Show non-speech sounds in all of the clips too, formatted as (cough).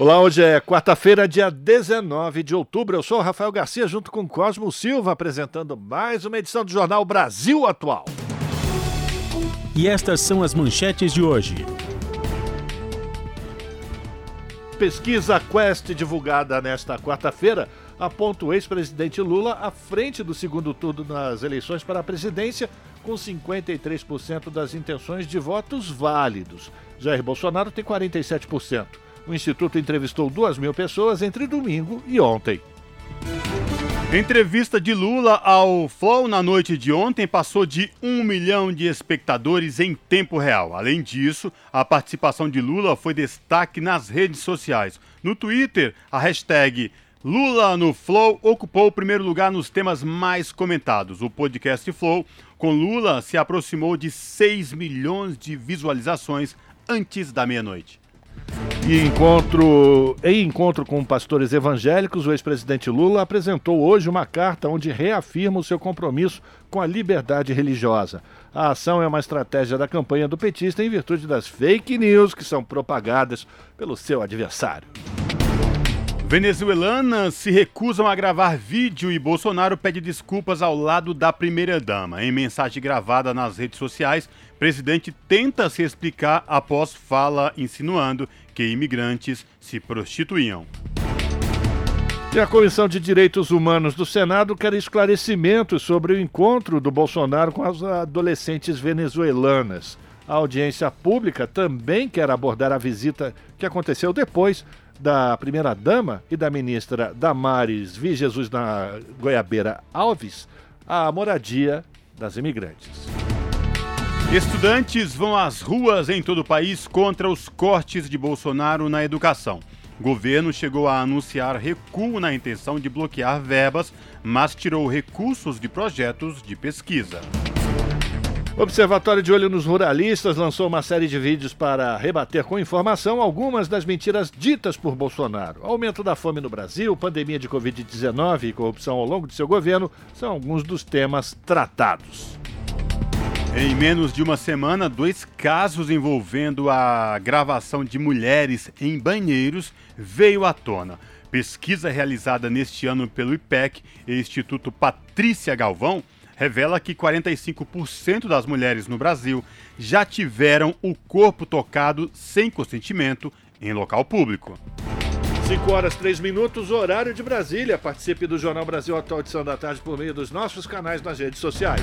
Olá, hoje é quarta-feira, dia 19 de outubro. Eu sou o Rafael Garcia, junto com Cosmo Silva, apresentando mais uma edição do Jornal Brasil Atual. E estas são as manchetes de hoje. Pesquisa Quest divulgada nesta quarta-feira aponta o ex-presidente Lula à frente do segundo turno nas eleições para a presidência, com 53% das intenções de votos válidos. Jair Bolsonaro tem 47%. O Instituto entrevistou 2 mil pessoas entre domingo e ontem. Entrevista de Lula ao Flow na noite de ontem passou de um milhão de espectadores em tempo real. Além disso, a participação de Lula foi destaque nas redes sociais. No Twitter, a hashtag Lula no Flow ocupou o primeiro lugar nos temas mais comentados. O podcast Flow com Lula se aproximou de 6 milhões de visualizações antes da meia-noite. E encontro, em encontro com pastores evangélicos, o ex-presidente Lula apresentou hoje uma carta onde reafirma o seu compromisso com a liberdade religiosa. A ação é uma estratégia da campanha do petista em virtude das fake news que são propagadas pelo seu adversário. Venezuelanas se recusam a gravar vídeo e Bolsonaro pede desculpas ao lado da primeira-dama. Em mensagem gravada nas redes sociais, presidente tenta se explicar após fala insinuando que imigrantes se prostituíam. E a Comissão de Direitos Humanos do Senado quer esclarecimentos sobre o encontro do Bolsonaro com as adolescentes venezuelanas. A audiência pública também quer abordar a visita que aconteceu depois da primeira-dama e da ministra Damares Vi Jesus na Goiabeira Alves à moradia das imigrantes. Estudantes vão às ruas em todo o país contra os cortes de Bolsonaro na educação. O governo chegou a anunciar recuo na intenção de bloquear verbas, mas tirou recursos de projetos de pesquisa. O Observatório de Olho nos Ruralistas lançou uma série de vídeos para rebater com informação algumas das mentiras ditas por Bolsonaro. Aumento da fome no Brasil, pandemia de Covid-19 e corrupção ao longo de seu governo são alguns dos temas tratados. Em menos de uma semana, dois casos envolvendo a gravação de mulheres em banheiros veio à tona. Pesquisa realizada neste ano pelo IPEC e Instituto Patrícia Galvão revela que 45% das mulheres no Brasil já tiveram o corpo tocado sem consentimento em local público. 5 horas 3 minutos, horário de Brasília. Participe do Jornal Brasil Atual edição da tarde por meio dos nossos canais nas redes sociais.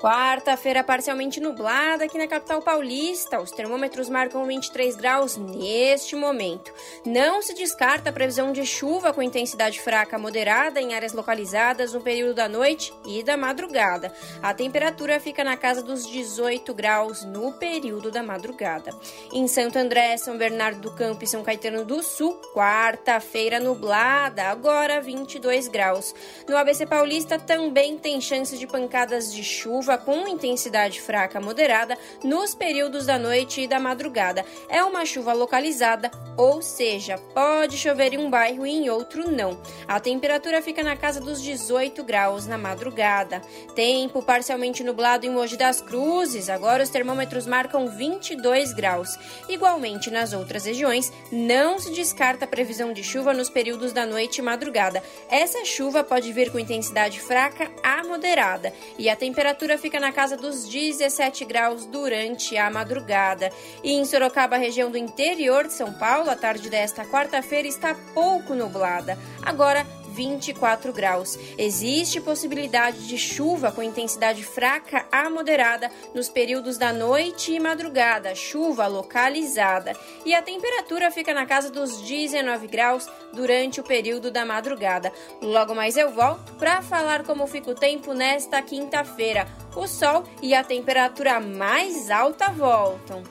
Quarta-feira parcialmente nublada aqui na capital paulista. Os termômetros marcam 23 graus neste momento. Não se descarta a previsão de chuva com intensidade fraca moderada em áreas localizadas no período da noite e da madrugada. A temperatura fica na casa dos 18 graus no período da madrugada. Em Santo André, São Bernardo do Campo e São Caetano do Sul, quarta-feira nublada, agora 22 graus. No ABC Paulista também tem chance de pancadas de chuva chuva com intensidade fraca moderada nos períodos da noite e da madrugada. É uma chuva localizada, ou seja, pode chover em um bairro e em outro não. A temperatura fica na casa dos 18 graus na madrugada. Tempo parcialmente nublado em Mogi das Cruzes, agora os termômetros marcam 22 graus. Igualmente nas outras regiões, não se descarta a previsão de chuva nos períodos da noite e madrugada. Essa chuva pode vir com intensidade fraca a moderada e a temperatura fica na casa dos 17 graus durante a madrugada. E em Sorocaba, região do interior de São Paulo, a tarde desta quarta-feira está pouco nublada. Agora 24 graus. Existe possibilidade de chuva com intensidade fraca a moderada nos períodos da noite e madrugada, chuva localizada. E a temperatura fica na casa dos 19 graus durante o período da madrugada. Logo mais eu volto para falar como fica o tempo nesta quinta-feira. O sol e a temperatura mais alta voltam.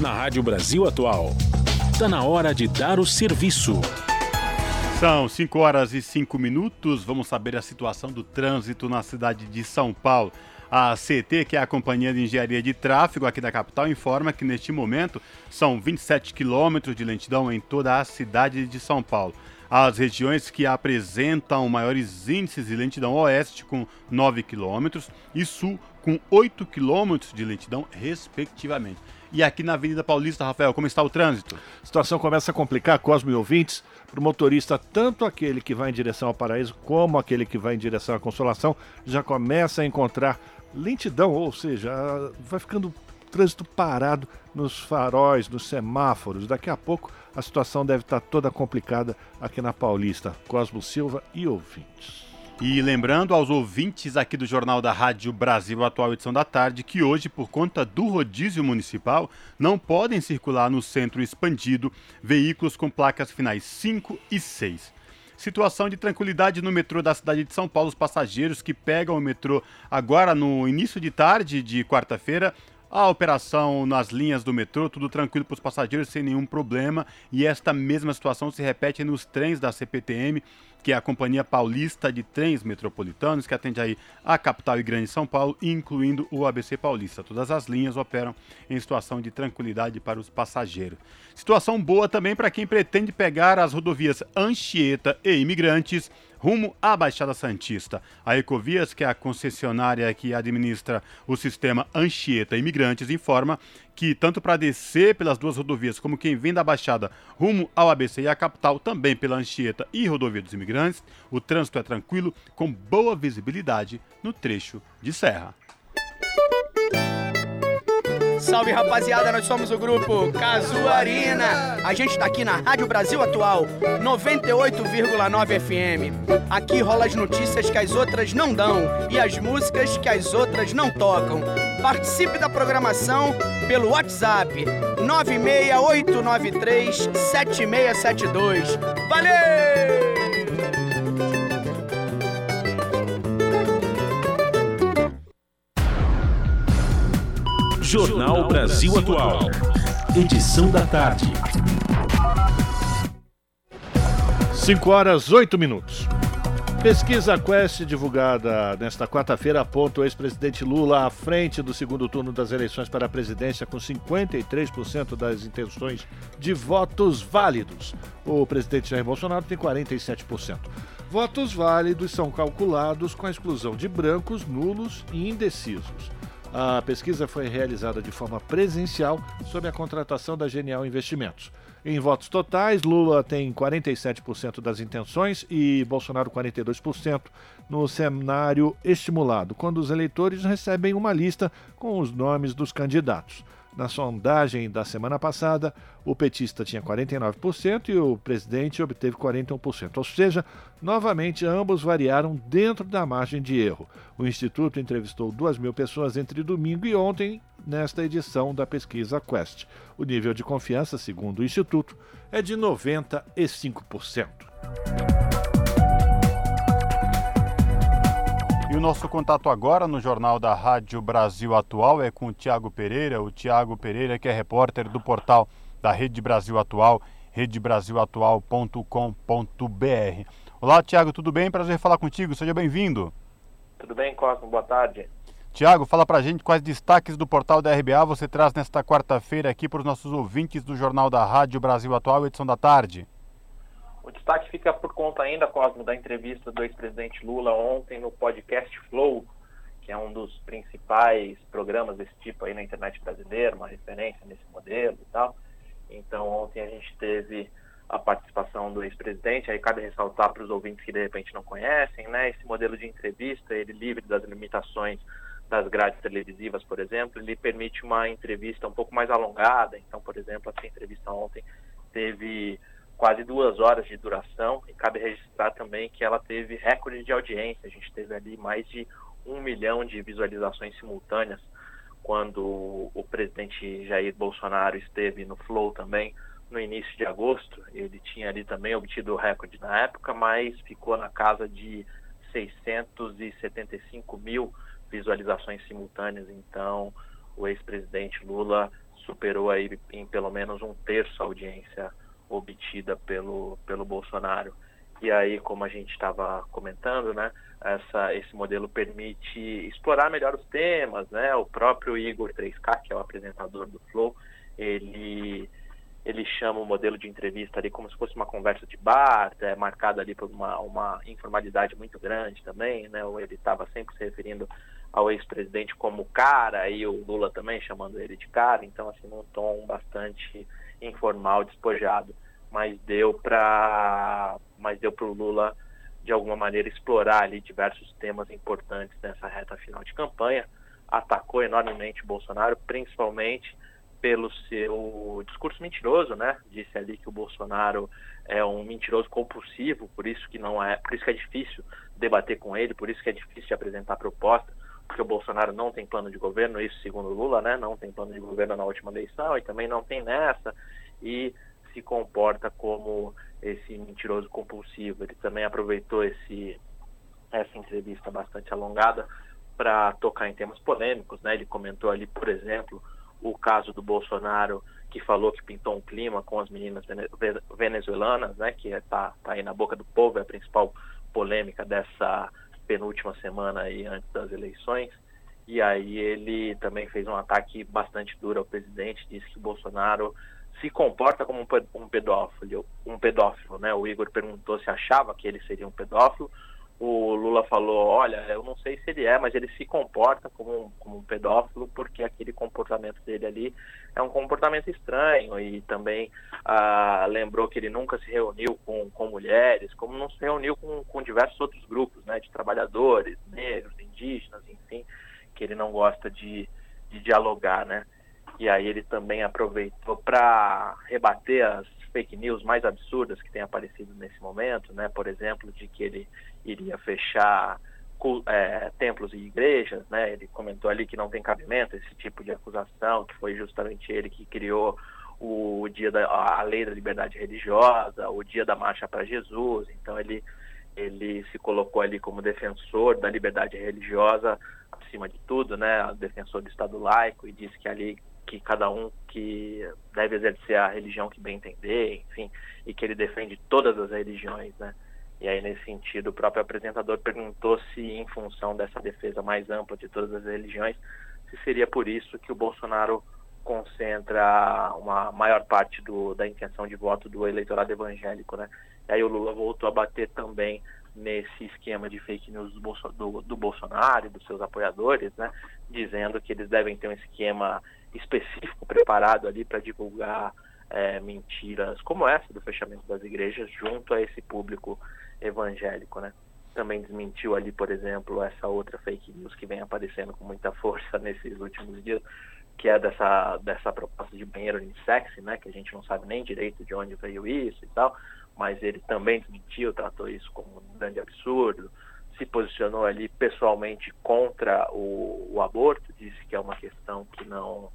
Na Rádio Brasil Atual, está na hora de dar o serviço. São 5 horas e 5 minutos. Vamos saber a situação do trânsito na cidade de São Paulo. A CT, que é a Companhia de Engenharia de Tráfego aqui da capital, informa que neste momento são 27 quilômetros de lentidão em toda a cidade de São Paulo. As regiões que apresentam maiores índices de lentidão oeste, com 9 quilômetros, e sul, com 8 quilômetros de lentidão, respectivamente. E aqui na Avenida Paulista, Rafael, como está o trânsito? A situação começa a complicar, Cosmo e ouvintes para o motorista, tanto aquele que vai em direção ao paraíso como aquele que vai em direção à consolação, já começa a encontrar lentidão, ou seja, vai ficando trânsito parado nos faróis, nos semáforos. Daqui a pouco a situação deve estar toda complicada aqui na Paulista. Cosmo Silva e ouvintes. E lembrando aos ouvintes aqui do Jornal da Rádio Brasil Atual Edição da Tarde que hoje, por conta do rodízio municipal, não podem circular no centro expandido veículos com placas finais 5 e 6. Situação de tranquilidade no metrô da cidade de São Paulo. Os passageiros que pegam o metrô agora no início de tarde de quarta-feira a operação nas linhas do metrô, tudo tranquilo para os passageiros, sem nenhum problema. E esta mesma situação se repete nos trens da CPTM, que é a Companhia Paulista de Trens Metropolitanos, que atende aí a capital e grande São Paulo, incluindo o ABC Paulista. Todas as linhas operam em situação de tranquilidade para os passageiros. Situação boa também para quem pretende pegar as rodovias Anchieta e Imigrantes rumo à Baixada Santista. A Ecovias, que é a concessionária que administra o sistema Anchieta Imigrantes, informa que tanto para descer pelas duas rodovias como quem vem da Baixada rumo ao ABC e à capital, também pela Anchieta e Rodovia dos Imigrantes, o trânsito é tranquilo, com boa visibilidade no trecho de serra. Salve rapaziada, nós somos o grupo Casuarina. A gente tá aqui na Rádio Brasil Atual, 98,9 FM. Aqui rola as notícias que as outras não dão e as músicas que as outras não tocam. Participe da programação pelo WhatsApp 96893 7672. Valeu! Jornal Brasil Atual. Edição da tarde. 5 horas 8 minutos. Pesquisa Quest divulgada nesta quarta-feira aponta o ex-presidente Lula à frente do segundo turno das eleições para a presidência com 53% das intenções de votos válidos. O presidente Jair Bolsonaro tem 47%. Votos válidos são calculados com a exclusão de brancos, nulos e indecisos. A pesquisa foi realizada de forma presencial sob a contratação da Genial Investimentos. Em votos totais, Lula tem 47% das intenções e Bolsonaro 42% no cenário estimulado, quando os eleitores recebem uma lista com os nomes dos candidatos. Na sondagem da semana passada, o petista tinha 49% e o presidente obteve 41%. Ou seja, novamente ambos variaram dentro da margem de erro. O Instituto entrevistou 2 mil pessoas entre domingo e ontem nesta edição da pesquisa Quest. O nível de confiança, segundo o Instituto, é de 95%. O nosso contato agora no Jornal da Rádio Brasil Atual é com o Tiago Pereira. O Tiago Pereira, que é repórter do portal da Rede Brasil Atual, redebrasilatual.com.br. Olá, Tiago, tudo bem? Prazer falar contigo. Seja bem-vindo. Tudo bem, Cosmo? Boa tarde. Tiago, fala pra gente quais destaques do portal da RBA você traz nesta quarta-feira aqui para os nossos ouvintes do Jornal da Rádio Brasil Atual, edição da tarde. O destaque fica por conta ainda, Cosmo, da entrevista do ex-presidente Lula ontem no podcast Flow, que é um dos principais programas desse tipo aí na internet brasileira, uma referência nesse modelo e tal. Então, ontem a gente teve a participação do ex-presidente. Aí cabe ressaltar para os ouvintes que de repente não conhecem, né? Esse modelo de entrevista, ele livre das limitações das grades televisivas, por exemplo, ele permite uma entrevista um pouco mais alongada. Então, por exemplo, essa entrevista ontem teve quase duas horas de duração e cabe registrar também que ela teve recorde de audiência. A gente teve ali mais de um milhão de visualizações simultâneas quando o presidente Jair Bolsonaro esteve no Flow também no início de agosto. Ele tinha ali também obtido o recorde na época, mas ficou na casa de 675 mil visualizações simultâneas. Então, o ex-presidente Lula superou aí em pelo menos um terço a audiência obtida pelo, pelo Bolsonaro. E aí, como a gente estava comentando, né, essa, esse modelo permite explorar melhor os temas, né? O próprio Igor 3K, que é o apresentador do Flow, ele ele chama o modelo de entrevista ali como se fosse uma conversa de bar, é marcada ali por uma, uma informalidade muito grande também, né? Ele estava sempre se referindo ao ex-presidente como cara e o Lula também chamando ele de cara, então assim num tom bastante informal, despojado, mas deu para mas deu para o Lula de alguma maneira explorar ali diversos temas importantes nessa reta final de campanha, atacou enormemente Bolsonaro, principalmente pelo seu discurso mentiroso, né? Disse ali que o Bolsonaro é um mentiroso compulsivo, por isso que não é, por isso que é difícil debater com ele, por isso que é difícil apresentar proposta, porque o Bolsonaro não tem plano de governo, isso segundo Lula, né? Não tem plano de governo na última eleição e também não tem nessa e se comporta como esse mentiroso compulsivo. Ele também aproveitou esse essa entrevista bastante alongada para tocar em temas polêmicos, né? Ele comentou ali, por exemplo, o caso do Bolsonaro que falou que pintou um clima com as meninas venezuelanas, né, que está tá aí na boca do povo, é a principal polêmica dessa penúltima semana aí antes das eleições. E aí ele também fez um ataque bastante duro ao presidente, disse que Bolsonaro se comporta como um pedófilo, um pedófilo, né? O Igor perguntou se achava que ele seria um pedófilo o Lula falou, olha, eu não sei se ele é, mas ele se comporta como um, como um pedófilo porque aquele comportamento dele ali é um comportamento estranho e também ah, lembrou que ele nunca se reuniu com, com mulheres, como não se reuniu com, com diversos outros grupos, né, de trabalhadores, negros, indígenas, enfim, que ele não gosta de, de dialogar, né. E aí ele também aproveitou para rebater as fake news mais absurdas que têm aparecido nesse momento, né? Por exemplo, de que ele iria fechar é, templos e igrejas, né? Ele comentou ali que não tem cabimento esse tipo de acusação, que foi justamente ele que criou o dia da a lei da liberdade religiosa, o dia da marcha para Jesus. Então ele ele se colocou ali como defensor da liberdade religiosa acima de tudo, né? Defensor do Estado laico e disse que ali que cada um que deve exercer a religião que bem entender, enfim, e que ele defende todas as religiões, né? E aí, nesse sentido, o próprio apresentador perguntou se, em função dessa defesa mais ampla de todas as religiões, se seria por isso que o Bolsonaro concentra uma maior parte do, da intenção de voto do eleitorado evangélico, né? E aí o Lula voltou a bater também nesse esquema de fake news do, do, do Bolsonaro e dos seus apoiadores, né? Dizendo que eles devem ter um esquema específico preparado ali para divulgar é, mentiras como essa do fechamento das igrejas junto a esse público evangélico, né? Também desmentiu ali, por exemplo, essa outra fake news que vem aparecendo com muita força (laughs) nesses últimos dias, que é dessa, dessa proposta de banheiro unissex, né? Que a gente não sabe nem direito de onde veio isso e tal, mas ele também desmentiu, tratou isso como um grande absurdo, se posicionou ali pessoalmente contra o, o aborto, disse que é uma questão que não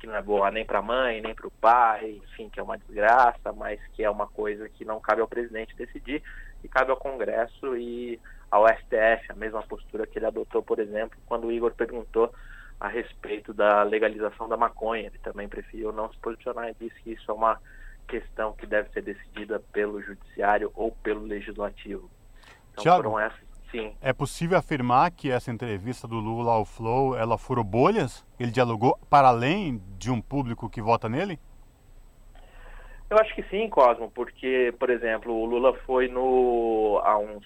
que não é boa nem para a mãe, nem para o pai, enfim, que é uma desgraça, mas que é uma coisa que não cabe ao presidente decidir e cabe ao Congresso e ao STF, a mesma postura que ele adotou, por exemplo, quando o Igor perguntou a respeito da legalização da maconha. Ele também preferiu não se posicionar e disse que isso é uma questão que deve ser decidida pelo judiciário ou pelo legislativo. Então Thiago, foram essas Sim. É possível afirmar que essa entrevista do Lula ao Flow, ela furou bolhas? Ele dialogou para além de um público que vota nele? Eu acho que sim, Cosmo, porque, por exemplo, o Lula foi no há uns,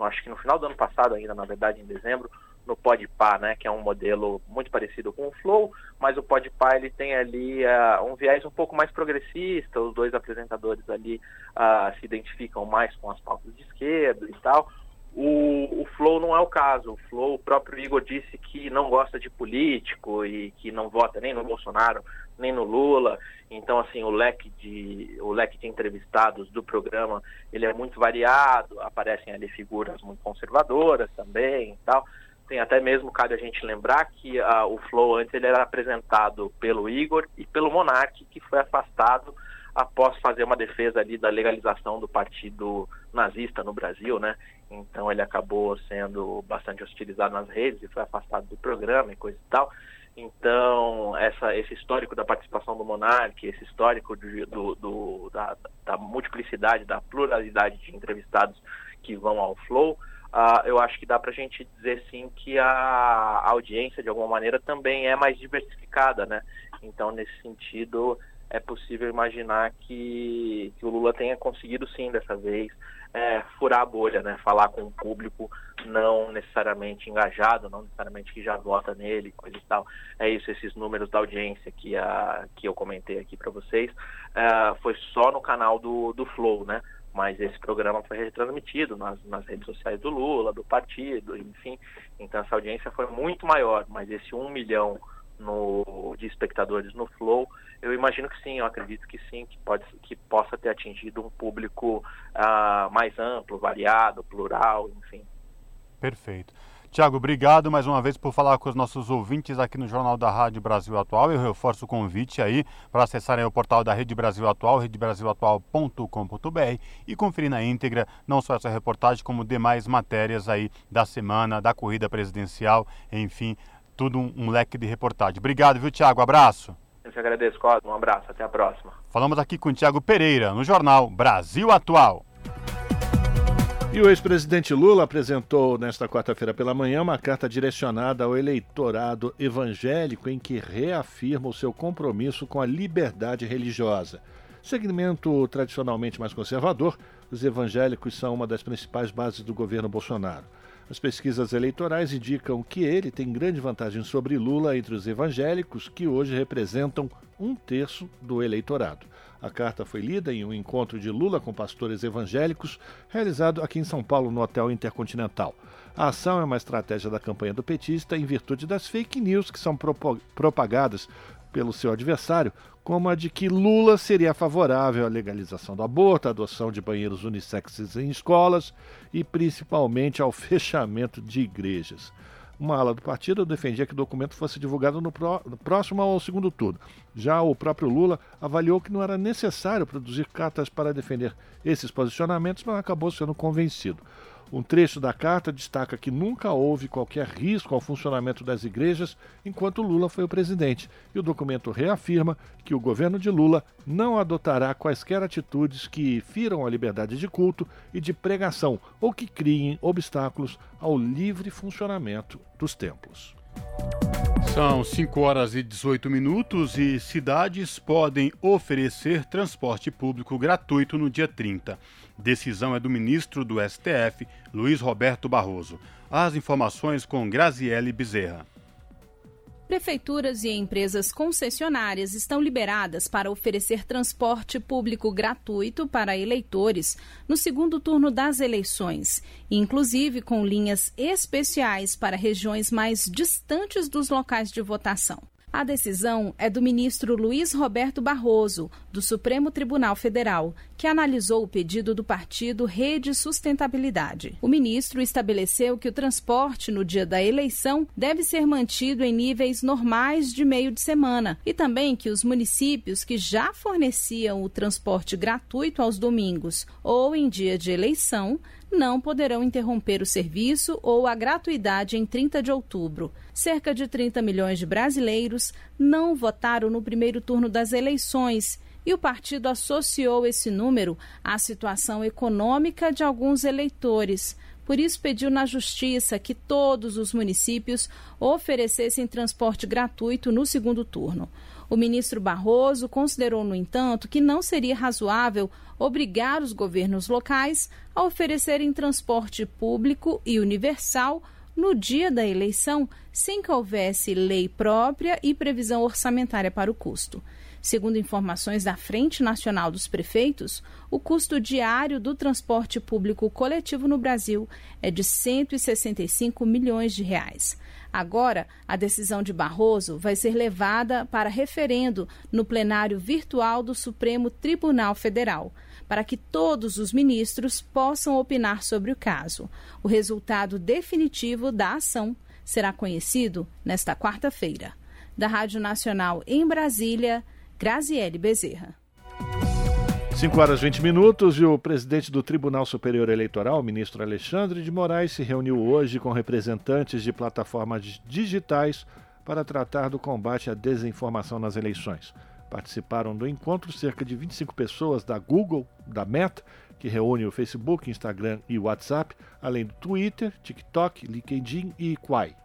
acho que no final do ano passado ainda, na verdade, em dezembro, no Podpah, né, que é um modelo muito parecido com o Flow, mas o Podpah ele tem ali uh, um viés um pouco mais progressista, os dois apresentadores ali uh, se identificam mais com as pautas de esquerda e tal. O, o Flow não é o caso. O Flow, o próprio Igor disse que não gosta de político e que não vota nem no Bolsonaro nem no Lula. Então, assim, o leque de o leque de entrevistados do programa ele é muito variado. Aparecem ali figuras muito conservadoras também e tal. Tem até mesmo, cabe a gente lembrar que uh, o Flow antes ele era apresentado pelo Igor e pelo Monark, que foi afastado após fazer uma defesa ali da legalização do partido nazista no Brasil, né? Então ele acabou sendo bastante hostilizado nas redes e foi afastado do programa e coisa e tal. Então, essa, esse histórico da participação do Monark, esse histórico do, do, do da, da, multiplicidade, da pluralidade de entrevistados que vão ao Flow, uh, eu acho que dá para a gente dizer sim que a audiência, de alguma maneira, também é mais diversificada, né? Então, nesse sentido, é possível imaginar que, que o Lula tenha conseguido sim, dessa vez, é, furar a bolha, né? Falar com um público não necessariamente engajado, não necessariamente que já vota nele, coisa e tal. É isso, esses números da audiência que, a, que eu comentei aqui para vocês, é, foi só no canal do, do Flow, né? Mas esse programa foi retransmitido nas, nas redes sociais do Lula, do partido, enfim. Então essa audiência foi muito maior, mas esse um milhão no, de espectadores no Flow, eu imagino que sim, eu acredito que sim, que, pode, que possa ter atingido um público uh, mais amplo, variado, plural, enfim. Perfeito. Tiago, obrigado mais uma vez por falar com os nossos ouvintes aqui no Jornal da Rádio Brasil Atual. Eu reforço o convite aí para acessarem o portal da Rede Brasil Atual, redebrasilatual.com.br e conferir na íntegra não só essa reportagem, como demais matérias aí da semana, da corrida presidencial, enfim, tudo um, um leque de reportagem. Obrigado, viu, Tiago? Abraço. Eu te agradeço, Cosmo. Um abraço. Até a próxima. Falamos aqui com o Tiago Pereira, no jornal Brasil Atual. E o ex-presidente Lula apresentou nesta quarta-feira pela manhã uma carta direcionada ao eleitorado evangélico em que reafirma o seu compromisso com a liberdade religiosa. Segmento tradicionalmente mais conservador, os evangélicos são uma das principais bases do governo Bolsonaro. As pesquisas eleitorais indicam que ele tem grande vantagem sobre Lula entre os evangélicos, que hoje representam um terço do eleitorado. A carta foi lida em um encontro de Lula com pastores evangélicos, realizado aqui em São Paulo, no Hotel Intercontinental. A ação é uma estratégia da campanha do petista em virtude das fake news que são propagadas pelo seu adversário, como a de que Lula seria favorável à legalização do aborto, à adoção de banheiros unissexes em escolas e principalmente ao (laughs) fechamento de igrejas. Uma ala do partido defendia que o documento fosse divulgado no, pró próximo ao segundo turno. Já o próprio Lula avaliou que não era necessário produzir cartas para defender esses posicionamentos, mas acabou sendo convencido. Um trecho da carta destaca que nunca houve qualquer risco ao funcionamento das igrejas enquanto Lula foi o presidente, e o documento reafirma que o governo de Lula não adotará quaisquer atitudes que firam a liberdade de culto e de pregação ou que criem obstáculos ao livre funcionamento dos templos. São 5 horas e 18 minutos e cidades podem oferecer transporte público gratuito no dia 30. Decisão é do ministro do STF, Luiz Roberto Barroso. As informações com Graziele Bezerra. Prefeituras e empresas concessionárias estão liberadas para oferecer transporte público gratuito para eleitores no segundo turno das eleições, inclusive com linhas especiais para regiões mais distantes dos locais de votação. A decisão é do ministro Luiz Roberto Barroso, do Supremo Tribunal Federal, que analisou o pedido do partido Rede Sustentabilidade. O ministro estabeleceu que o transporte no dia da eleição deve ser mantido em níveis normais de meio de semana e também que os municípios que já forneciam o transporte gratuito aos domingos ou em dia de eleição não poderão interromper o serviço ou a gratuidade em 30 de outubro. Cerca de 30 milhões de brasileiros não votaram no primeiro turno das eleições e o partido associou esse número à situação econômica de alguns eleitores. Por isso, pediu na Justiça que todos os municípios oferecessem transporte gratuito no segundo turno. O ministro Barroso considerou, no entanto, que não seria razoável obrigar os governos locais a oferecerem transporte público e universal no dia da eleição, sem que houvesse lei própria e previsão orçamentária para o custo. Segundo informações da Frente Nacional dos Prefeitos, o custo diário do transporte público coletivo no Brasil é de 165 milhões de reais. Agora, a decisão de Barroso vai ser levada para referendo no plenário virtual do Supremo Tribunal Federal, para que todos os ministros possam opinar sobre o caso. O resultado definitivo da ação será conhecido nesta quarta-feira. Da Rádio Nacional em Brasília, Graziele Bezerra. 5 horas 20 minutos e o presidente do Tribunal Superior Eleitoral, ministro Alexandre de Moraes, se reuniu hoje com representantes de plataformas digitais para tratar do combate à desinformação nas eleições. Participaram do encontro cerca de 25 pessoas da Google, da Meta, que reúne o Facebook, Instagram e WhatsApp, além do Twitter, TikTok, LinkedIn e Quai.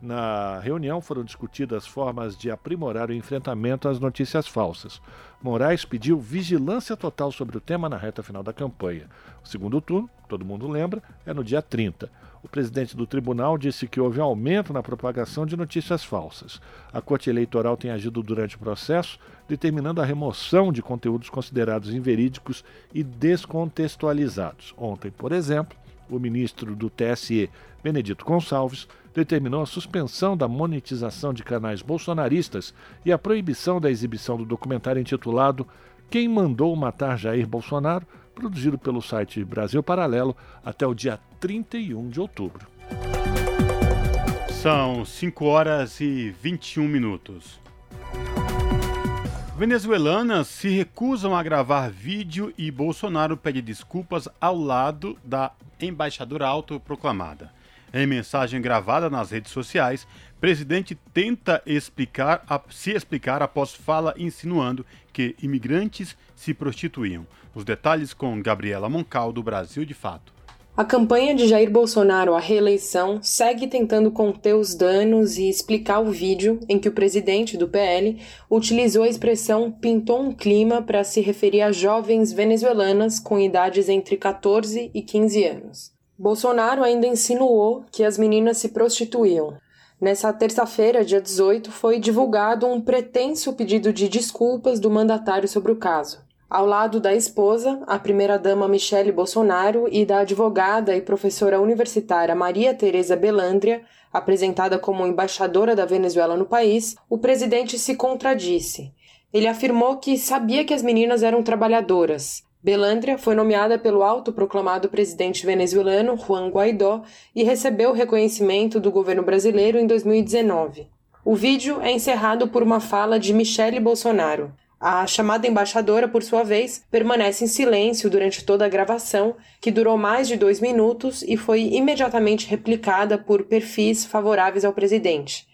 Na reunião foram discutidas formas de aprimorar o enfrentamento às notícias falsas. Moraes pediu vigilância total sobre o tema na reta final da campanha. O segundo turno, todo mundo lembra, é no dia 30. O presidente do tribunal disse que houve aumento na propagação de notícias falsas. A Corte Eleitoral tem agido durante o processo, determinando a remoção de conteúdos considerados inverídicos e descontextualizados. Ontem, por exemplo, o ministro do TSE, Benedito Gonçalves, determinou a suspensão da monetização de canais bolsonaristas e a proibição da exibição do documentário intitulado Quem Mandou Matar Jair Bolsonaro, produzido pelo site Brasil Paralelo, até o dia 31 de outubro. São 5 horas e 21 minutos. Venezuelanas se recusam a gravar vídeo e Bolsonaro pede desculpas ao lado da embaixadora autoproclamada. Em mensagem gravada nas redes sociais, presidente tenta explicar se explicar após fala insinuando que imigrantes se prostituíam. Os detalhes com Gabriela Moncal, do Brasil de Fato. A campanha de Jair Bolsonaro à reeleição segue tentando conter os danos e explicar o vídeo em que o presidente do PL utilizou a expressão pintou um clima para se referir a jovens venezuelanas com idades entre 14 e 15 anos. Bolsonaro ainda insinuou que as meninas se prostituíam. Nessa terça-feira, dia 18, foi divulgado um pretenso pedido de desculpas do mandatário sobre o caso. Ao lado da esposa, a primeira-dama Michele Bolsonaro, e da advogada e professora universitária Maria Tereza Belandria, apresentada como embaixadora da Venezuela no país, o presidente se contradisse. Ele afirmou que sabia que as meninas eram trabalhadoras, Belandria foi nomeada pelo autoproclamado presidente venezuelano Juan Guaidó e recebeu reconhecimento do governo brasileiro em 2019. O vídeo é encerrado por uma fala de Michele Bolsonaro. A chamada embaixadora, por sua vez, permanece em silêncio durante toda a gravação, que durou mais de dois minutos e foi imediatamente replicada por perfis favoráveis ao presidente.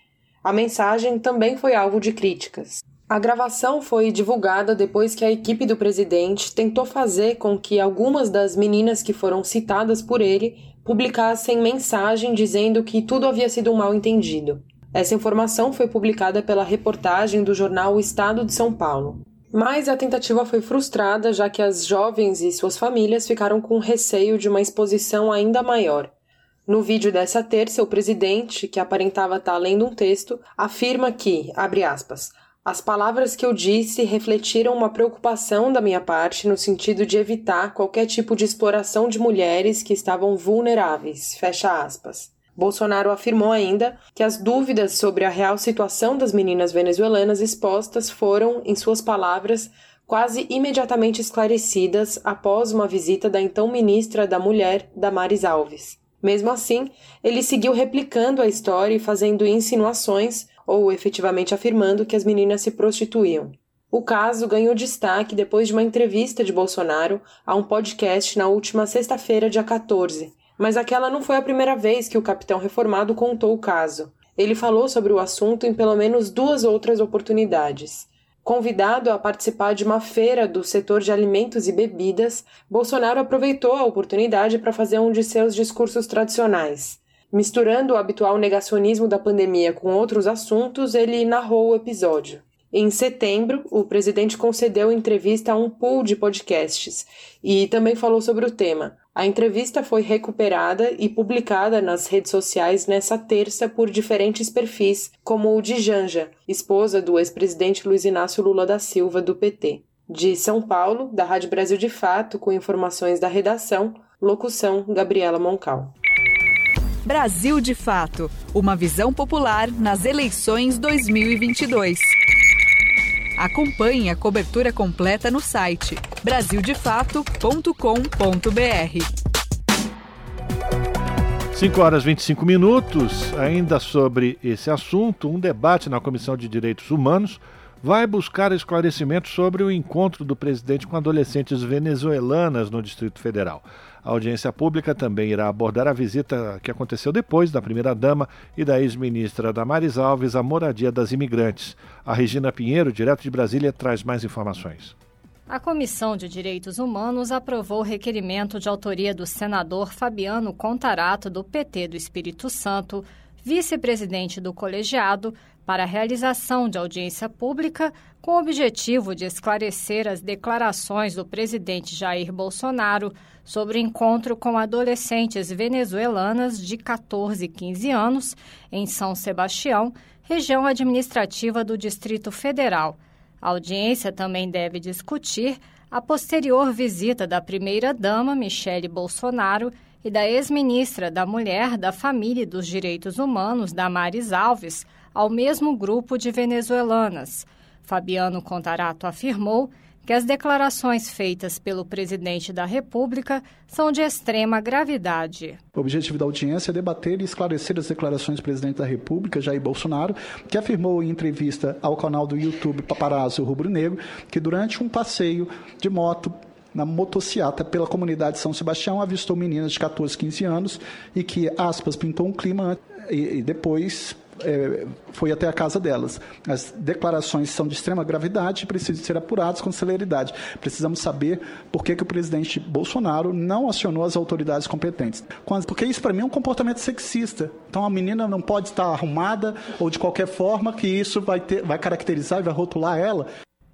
A mensagem também foi alvo de críticas. A gravação foi divulgada depois que a equipe do presidente tentou fazer com que algumas das meninas que foram citadas por ele publicassem mensagem dizendo que tudo havia sido um mal entendido. Essa informação foi publicada pela reportagem do jornal O Estado de São Paulo. Mas a tentativa foi frustrada, já que as jovens e suas famílias ficaram com receio de uma exposição ainda maior. No vídeo dessa terça, o presidente, que aparentava estar lendo um texto, afirma que, abre aspas, as palavras que eu disse refletiram uma preocupação da minha parte no sentido de evitar qualquer tipo de exploração de mulheres que estavam vulneráveis. Fecha aspas. Bolsonaro afirmou ainda que as dúvidas sobre a real situação das meninas venezuelanas expostas foram, em suas palavras, quase imediatamente esclarecidas após uma visita da então ministra da Mulher, Damares Alves. Mesmo assim, ele seguiu replicando a história e fazendo insinuações ou efetivamente afirmando que as meninas se prostituíam. O caso ganhou destaque depois de uma entrevista de Bolsonaro a um podcast na última sexta-feira, dia 14. Mas aquela não foi a primeira vez que o capitão reformado contou o caso. Ele falou sobre o assunto em pelo menos duas outras oportunidades. Convidado a participar de uma feira do setor de alimentos e bebidas, Bolsonaro aproveitou a oportunidade para fazer um de seus discursos tradicionais. Misturando o habitual negacionismo da pandemia com outros assuntos, ele narrou o episódio. Em setembro, o presidente concedeu entrevista a um pool de podcasts e também falou sobre o tema. A entrevista foi recuperada e publicada nas redes sociais nessa terça por diferentes perfis, como o de Janja, esposa do ex-presidente Luiz Inácio Lula da Silva, do PT. De São Paulo, da Rádio Brasil de Fato, com informações da redação, locução Gabriela Moncal. Brasil de Fato Uma visão popular nas eleições 2022. Acompanhe a cobertura completa no site brasildefato.com.br. 5 horas 25 minutos. Ainda sobre esse assunto, um debate na Comissão de Direitos Humanos vai buscar esclarecimento sobre o encontro do presidente com adolescentes venezuelanas no Distrito Federal. A audiência pública também irá abordar a visita que aconteceu depois da primeira-dama e da ex-ministra Damares Alves à moradia das imigrantes. A Regina Pinheiro, direto de Brasília, traz mais informações. A Comissão de Direitos Humanos aprovou o requerimento de autoria do senador Fabiano Contarato, do PT do Espírito Santo, vice-presidente do colegiado, para a realização de audiência pública com o objetivo de esclarecer as declarações do presidente Jair Bolsonaro sobre o encontro com adolescentes venezuelanas de 14 e 15 anos em São Sebastião, região administrativa do Distrito Federal. A audiência também deve discutir a posterior visita da primeira-dama Michele Bolsonaro e da ex-ministra da Mulher, da Família e dos Direitos Humanos, Damares Alves, ao mesmo grupo de venezuelanas. Fabiano Contarato afirmou que as declarações feitas pelo presidente da República são de extrema gravidade. O objetivo da audiência é debater e esclarecer as declarações do presidente da República, Jair Bolsonaro, que afirmou em entrevista ao canal do YouTube Paparazzo Rubro Negro que durante um passeio de moto na motociata pela comunidade de São Sebastião avistou meninas de 14, 15 anos e que, aspas, pintou um clima e, e depois é, foi até a casa delas. As declarações são de extrema gravidade e precisam ser apuradas com celeridade. Precisamos saber por que, que o presidente Bolsonaro não acionou as autoridades competentes. Porque isso, para mim, é um comportamento sexista. Então, a menina não pode estar arrumada ou de qualquer forma que isso vai, ter, vai caracterizar e vai rotular ela.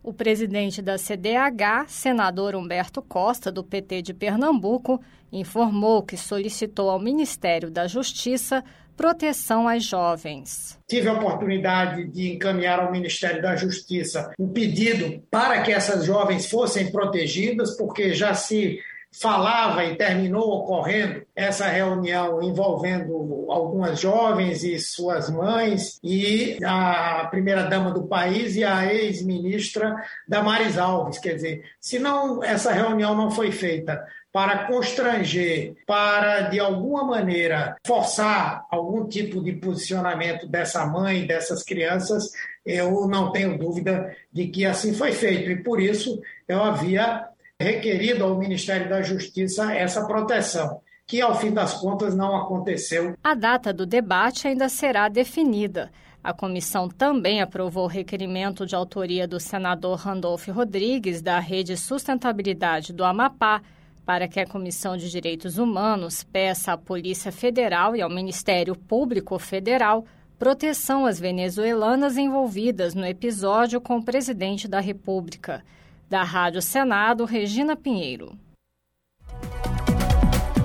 O presidente da CDH, senador Humberto Costa, do PT de Pernambuco, informou que solicitou ao Ministério da Justiça proteção às jovens. Tive a oportunidade de encaminhar ao Ministério da Justiça um pedido para que essas jovens fossem protegidas, porque já se falava e terminou ocorrendo essa reunião envolvendo algumas jovens e suas mães e a primeira-dama do país e a ex-ministra Damares Alves. Quer dizer, se não essa reunião não foi feita para constranger, para de alguma maneira forçar algum tipo de posicionamento dessa mãe, dessas crianças, eu não tenho dúvida de que assim foi feito. E por isso eu havia requerido ao Ministério da Justiça essa proteção que ao fim das contas não aconteceu. A data do debate ainda será definida. A comissão também aprovou o requerimento de autoria do senador Randolfo Rodrigues, da Rede Sustentabilidade do Amapá, para que a Comissão de Direitos Humanos peça à Polícia Federal e ao Ministério Público Federal proteção às venezuelanas envolvidas no episódio com o presidente da República. Da Rádio Senado, Regina Pinheiro.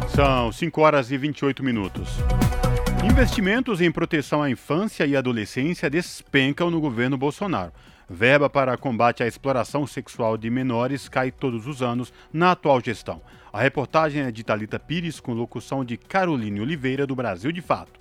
São 5 horas e 28 minutos. Investimentos em proteção à infância e adolescência despencam no governo Bolsonaro. Verba para combate à exploração sexual de menores cai todos os anos na atual gestão. A reportagem é de Talita Pires com locução de Caroline Oliveira do Brasil de Fato.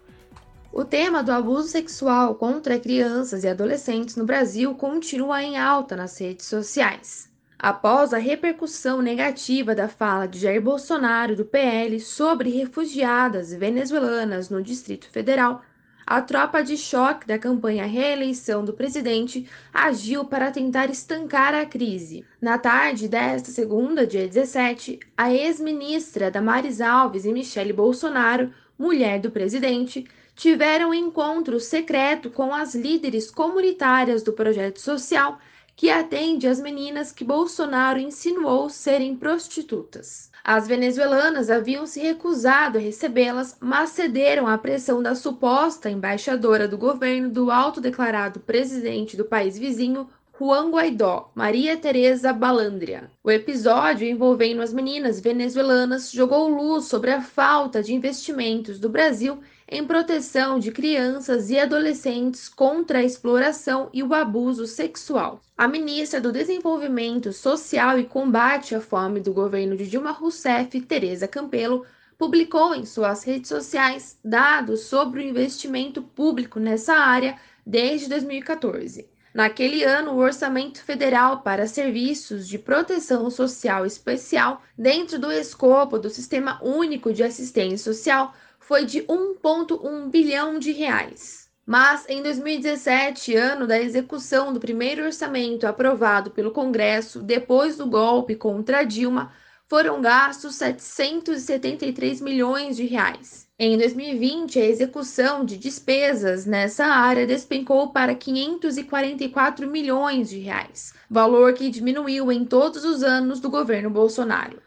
O tema do abuso sexual contra crianças e adolescentes no Brasil continua em alta nas redes sociais. Após a repercussão negativa da fala de Jair Bolsonaro do PL sobre refugiadas venezuelanas no Distrito Federal, a tropa de choque da campanha reeleição do presidente agiu para tentar estancar a crise. Na tarde desta segunda, dia 17, a ex-ministra Damares Alves e Michele Bolsonaro, mulher do presidente, tiveram um encontro secreto com as líderes comunitárias do projeto social que atende as meninas que Bolsonaro insinuou serem prostitutas. As venezuelanas haviam se recusado a recebê-las, mas cederam à pressão da suposta embaixadora do governo do autodeclarado presidente do país vizinho, Juan Guaidó, Maria Teresa Balandria. O episódio envolvendo as meninas venezuelanas jogou luz sobre a falta de investimentos do Brasil em proteção de crianças e adolescentes contra a exploração e o abuso sexual. A ministra do Desenvolvimento Social e Combate à Fome do governo de Dilma Rousseff, Teresa Campelo, publicou em suas redes sociais dados sobre o investimento público nessa área desde 2014. Naquele ano, o orçamento federal para serviços de proteção social especial, dentro do escopo do Sistema Único de Assistência Social, foi de 1,1 bilhão de reais. Mas em 2017, ano da execução do primeiro orçamento aprovado pelo Congresso depois do golpe contra Dilma, foram gastos 773 milhões de reais. Em 2020, a execução de despesas nessa área despencou para 544 milhões de reais, valor que diminuiu em todos os anos do governo Bolsonaro.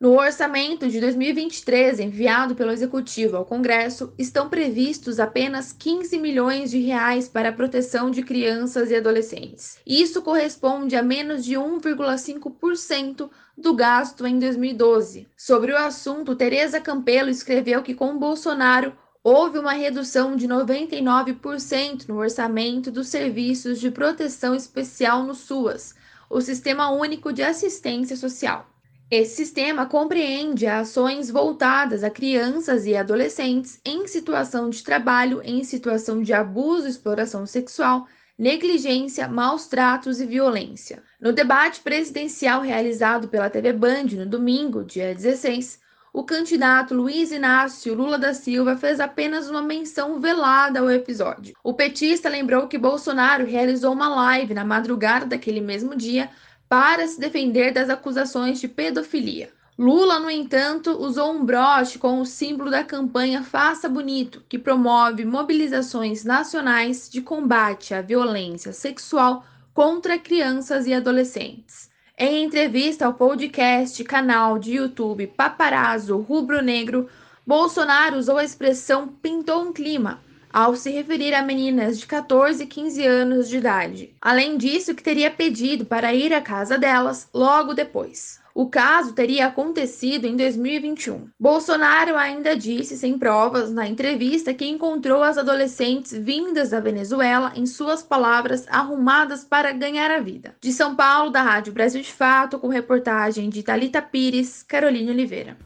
No orçamento de 2023, enviado pelo Executivo ao Congresso, estão previstos apenas 15 milhões de reais para a proteção de crianças e adolescentes. Isso corresponde a menos de 1,5% do gasto em 2012. Sobre o assunto, Tereza Campelo escreveu que com Bolsonaro houve uma redução de 99% no orçamento dos serviços de proteção especial no SUAS, o Sistema Único de Assistência Social. Esse sistema compreende ações voltadas a crianças e adolescentes em situação de trabalho, em situação de abuso exploração sexual, negligência, maus tratos e violência. No debate presidencial realizado pela TV Band no domingo, dia 16, o candidato Luiz Inácio Lula da Silva fez apenas uma menção velada ao episódio. O petista lembrou que Bolsonaro realizou uma live na madrugada daquele mesmo dia para se defender das acusações de pedofilia. Lula, no entanto, usou um broche com o símbolo da campanha Faça Bonito, que promove mobilizações nacionais de combate à violência sexual contra crianças e adolescentes. Em entrevista ao podcast canal de YouTube Paparazzo Rubro Negro, Bolsonaro usou a expressão pintou um clima ao se referir a meninas de 14 e 15 anos de idade. Além disso, que teria pedido para ir à casa delas logo depois. O caso teria acontecido em 2021. Bolsonaro ainda disse, sem provas, na entrevista que encontrou as adolescentes vindas da Venezuela, em suas palavras, arrumadas para ganhar a vida. De São Paulo, da Rádio Brasil de Fato, com reportagem de Talita Pires, Carolina Oliveira.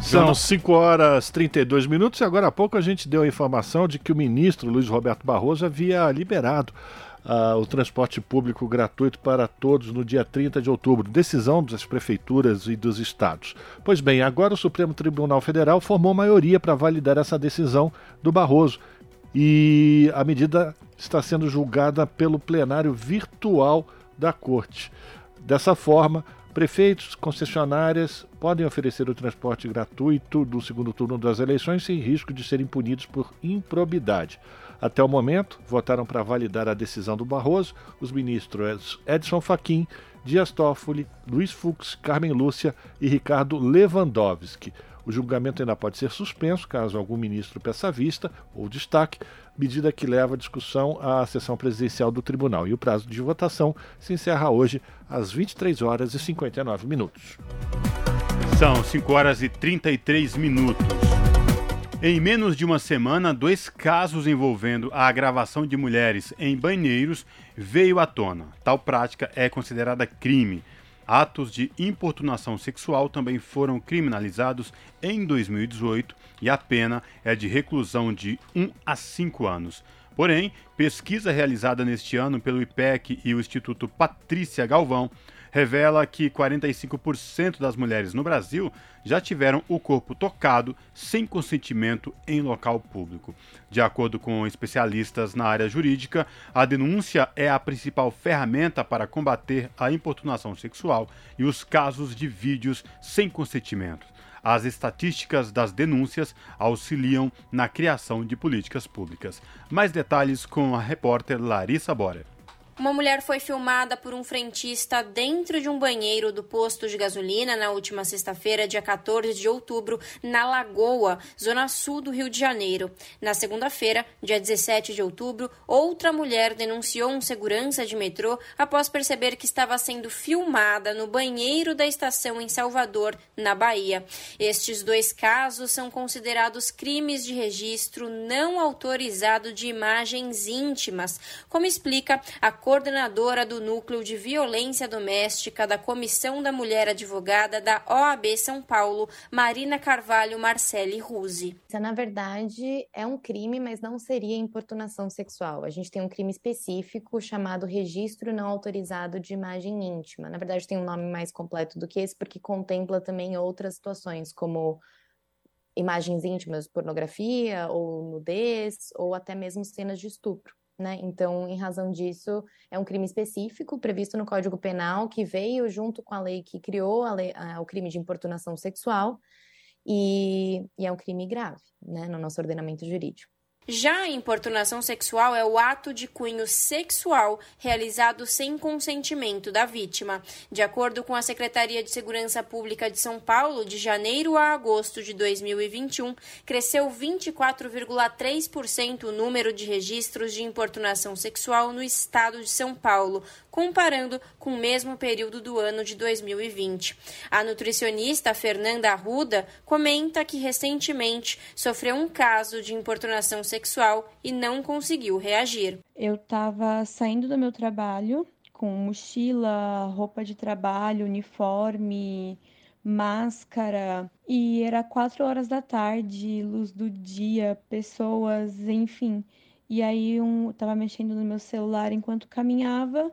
São 5 horas 32 minutos e agora há pouco a gente deu a informação de que o ministro Luiz Roberto Barroso havia liberado uh, o transporte público gratuito para todos no dia 30 de outubro, decisão das prefeituras e dos estados. Pois bem, agora o Supremo Tribunal Federal formou maioria para validar essa decisão do Barroso e a medida está sendo julgada pelo plenário virtual da Corte. Dessa forma, Prefeitos, concessionárias podem oferecer o transporte gratuito do segundo turno das eleições sem risco de serem punidos por improbidade. Até o momento, votaram para validar a decisão do Barroso os ministros Edson Fachin, Dias Toffoli, Luiz Fux, Carmen Lúcia e Ricardo Lewandowski. O julgamento ainda pode ser suspenso caso algum ministro peça vista ou destaque, medida que leva a discussão à sessão presidencial do tribunal. E o prazo de votação se encerra hoje às 23 horas e 59 minutos. São 5 horas e 33 minutos. Em menos de uma semana, dois casos envolvendo a agravação de mulheres em banheiros veio à tona. Tal prática é considerada crime. Atos de importunação sexual também foram criminalizados em 2018 e a pena é de reclusão de 1 a 5 anos. Porém, pesquisa realizada neste ano pelo IPEC e o Instituto Patrícia Galvão revela que 45% das mulheres no Brasil já tiveram o corpo tocado sem consentimento em local público. De acordo com especialistas na área jurídica, a denúncia é a principal ferramenta para combater a importunação sexual e os casos de vídeos sem consentimento. As estatísticas das denúncias auxiliam na criação de políticas públicas. Mais detalhes com a repórter Larissa Bora. Uma mulher foi filmada por um frentista dentro de um banheiro do posto de gasolina na última sexta-feira, dia 14 de outubro, na Lagoa, zona sul do Rio de Janeiro. Na segunda-feira, dia 17 de outubro, outra mulher denunciou um segurança de metrô após perceber que estava sendo filmada no banheiro da estação em Salvador, na Bahia. Estes dois casos são considerados crimes de registro não autorizado de imagens íntimas, como explica a coordenadora do Núcleo de Violência Doméstica da Comissão da Mulher Advogada da OAB São Paulo, Marina Carvalho Marcelli Ruse. Na verdade, é um crime, mas não seria importunação sexual. A gente tem um crime específico chamado registro não autorizado de imagem íntima. Na verdade, tem um nome mais completo do que esse, porque contempla também outras situações, como imagens íntimas, pornografia ou nudez, ou até mesmo cenas de estupro. Né? Então, em razão disso, é um crime específico previsto no Código Penal que veio junto com a lei que criou lei, a, o crime de importunação sexual e, e, é um crime grave né, no nosso ordenamento jurídico. Já a importunação sexual é o ato de cunho sexual realizado sem consentimento da vítima. De acordo com a Secretaria de Segurança Pública de São Paulo, de janeiro a agosto de 2021, cresceu 24,3% o número de registros de importunação sexual no estado de São Paulo, comparando com o mesmo período do ano de 2020. A nutricionista Fernanda Arruda comenta que recentemente sofreu um caso de importunação sexual e não conseguiu reagir. Eu estava saindo do meu trabalho com mochila, roupa de trabalho, uniforme, máscara e era quatro horas da tarde, luz do dia, pessoas, enfim. E aí um tava mexendo no meu celular enquanto caminhava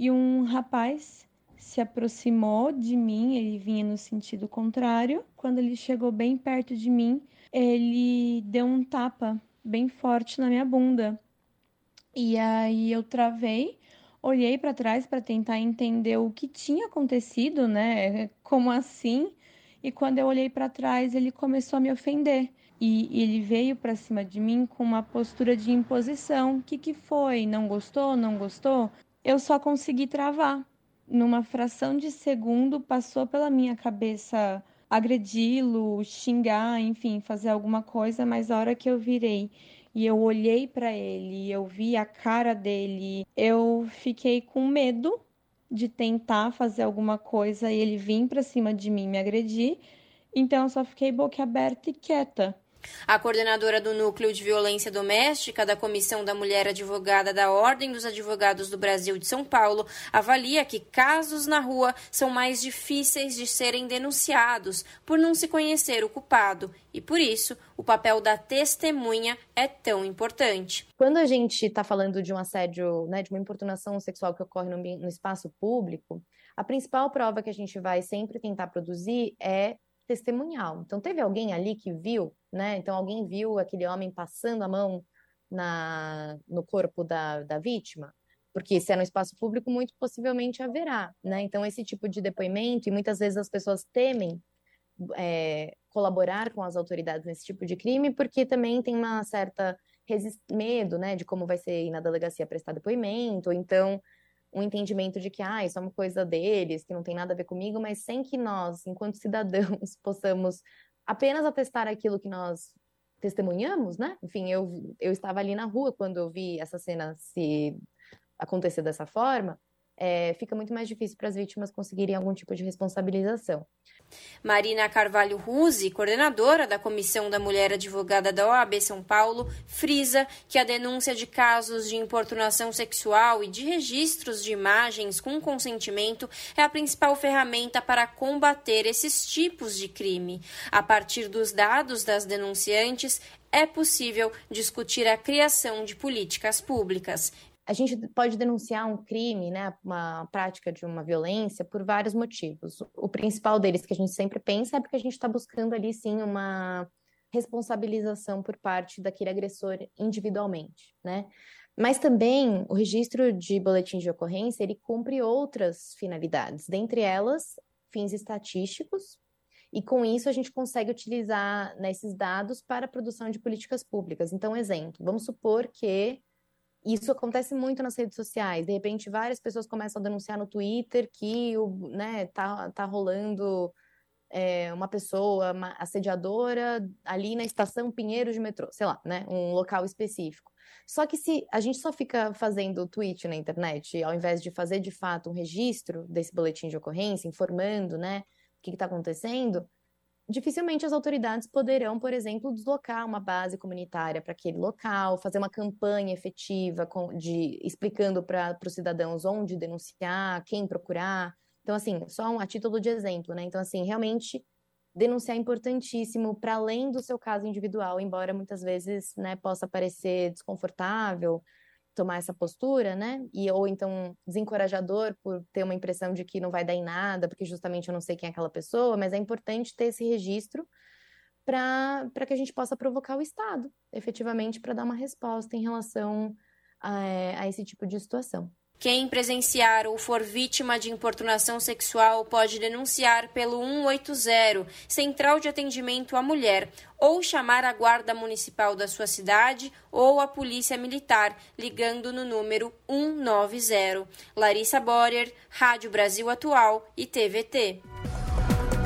e um rapaz se aproximou de mim, ele vinha no sentido contrário. Quando ele chegou bem perto de mim, ele deu um tapa bem forte na minha bunda. E aí eu travei, olhei para trás para tentar entender o que tinha acontecido, né? Como assim? E quando eu olhei para trás, ele começou a me ofender. E ele veio para cima de mim com uma postura de imposição. O que, que foi? Não gostou? Não gostou? Eu só consegui travar. Numa fração de segundo, passou pela minha cabeça agredi-lo, xingar, enfim, fazer alguma coisa, mas a hora que eu virei e eu olhei para ele, eu vi a cara dele, eu fiquei com medo de tentar fazer alguma coisa e ele vir para cima de mim me agredir. Então eu só fiquei boquiaberta e quieta. A coordenadora do Núcleo de Violência Doméstica da Comissão da Mulher Advogada da Ordem dos Advogados do Brasil de São Paulo avalia que casos na rua são mais difíceis de serem denunciados por não se conhecer o culpado e, por isso, o papel da testemunha é tão importante. Quando a gente está falando de um assédio, né, de uma importunação sexual que ocorre no, no espaço público, a principal prova que a gente vai sempre tentar produzir é testemunhal. Então, teve alguém ali que viu, né? Então, alguém viu aquele homem passando a mão na, no corpo da, da vítima? Porque se é no espaço público, muito possivelmente haverá, né? Então, esse tipo de depoimento, e muitas vezes as pessoas temem é, colaborar com as autoridades nesse tipo de crime, porque também tem uma certa medo, né, de como vai ser ir na delegacia prestar depoimento, ou então um entendimento de que ah, isso é uma coisa deles, que não tem nada a ver comigo, mas sem que nós, enquanto (laughs) cidadãos, possamos apenas atestar aquilo que nós testemunhamos, né? Enfim, eu, eu estava ali na rua quando eu vi essa cena se acontecer dessa forma, é, fica muito mais difícil para as vítimas conseguirem algum tipo de responsabilização. Marina Carvalho Ruse, coordenadora da Comissão da Mulher Advogada da OAB São Paulo, frisa que a denúncia de casos de importunação sexual e de registros de imagens com consentimento é a principal ferramenta para combater esses tipos de crime. A partir dos dados das denunciantes, é possível discutir a criação de políticas públicas a gente pode denunciar um crime, né, uma prática de uma violência por vários motivos. O principal deles que a gente sempre pensa é porque a gente está buscando ali sim uma responsabilização por parte daquele agressor individualmente, né? Mas também o registro de boletim de ocorrência ele cumpre outras finalidades, dentre elas fins estatísticos. E com isso a gente consegue utilizar nesses dados para a produção de políticas públicas. Então, exemplo, vamos supor que isso acontece muito nas redes sociais. De repente, várias pessoas começam a denunciar no Twitter que o, né, tá, tá rolando é, uma pessoa uma assediadora ali na estação Pinheiro de metrô, sei lá, né, um local específico. Só que se a gente só fica fazendo tweet na internet, ao invés de fazer de fato um registro desse boletim de ocorrência, informando, né, o que está acontecendo, dificilmente as autoridades poderão, por exemplo, deslocar uma base comunitária para aquele local, fazer uma campanha efetiva com, de explicando para os cidadãos onde denunciar, quem procurar. Então, assim, só um, a título de exemplo, né? Então, assim, realmente denunciar é importantíssimo para além do seu caso individual, embora muitas vezes, né, possa parecer desconfortável, tomar essa postura, né? E ou então desencorajador por ter uma impressão de que não vai dar em nada, porque justamente eu não sei quem é aquela pessoa, mas é importante ter esse registro para que a gente possa provocar o Estado, efetivamente, para dar uma resposta em relação a, a esse tipo de situação. Quem presenciar ou for vítima de importunação sexual pode denunciar pelo 180, Central de Atendimento à Mulher, ou chamar a Guarda Municipal da sua cidade ou a Polícia Militar, ligando no número 190. Larissa Borer, Rádio Brasil Atual e TVT.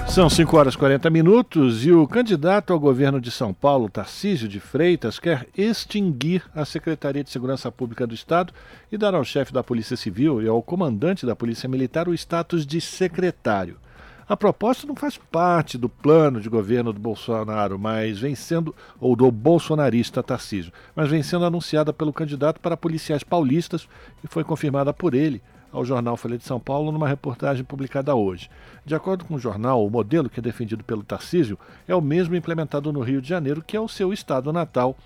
São 5 horas e 40 minutos e o candidato ao governo de São Paulo, Tarcísio de Freitas, quer extinguir a Secretaria de Segurança Pública do Estado e dar ao chefe da Polícia Civil e ao comandante da Polícia Militar o status de secretário. A proposta não faz parte do plano de governo do Bolsonaro, mas vem sendo, ou do bolsonarista Tarcísio, mas vem sendo anunciada pelo candidato para policiais paulistas e foi confirmada por ele ao jornal Folha de São Paulo numa reportagem publicada hoje. De acordo com o jornal, o modelo que é defendido pelo Tarcísio é o mesmo implementado no Rio de Janeiro, que é o seu estado natal.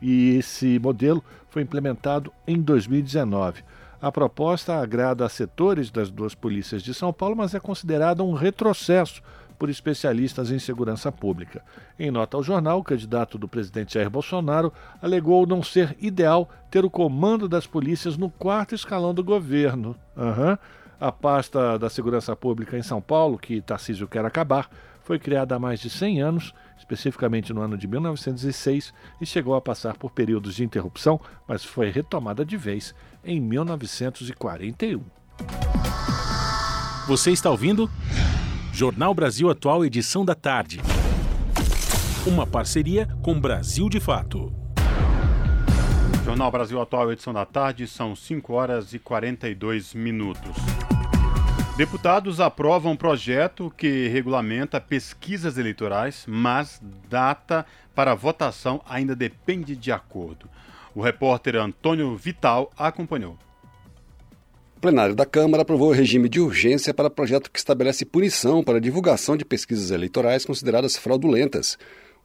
E esse modelo foi implementado em 2019. A proposta agrada a setores das duas polícias de São Paulo, mas é considerada um retrocesso por especialistas em segurança pública. Em nota ao jornal, o candidato do presidente Jair Bolsonaro alegou não ser ideal ter o comando das polícias no quarto escalão do governo. Uhum. A pasta da segurança pública em São Paulo, que Tarcísio quer acabar, foi criada há mais de 100 anos, especificamente no ano de 1906, e chegou a passar por períodos de interrupção, mas foi retomada de vez em 1941. Você está ouvindo? Jornal Brasil Atual, edição da tarde. Uma parceria com Brasil de Fato. Jornal Brasil Atual, edição da tarde, são 5 horas e 42 minutos. Deputados aprovam um projeto que regulamenta pesquisas eleitorais, mas data para votação ainda depende de acordo. O repórter Antônio Vital acompanhou plenário da Câmara aprovou o regime de urgência para projeto que estabelece punição para divulgação de pesquisas eleitorais consideradas fraudulentas.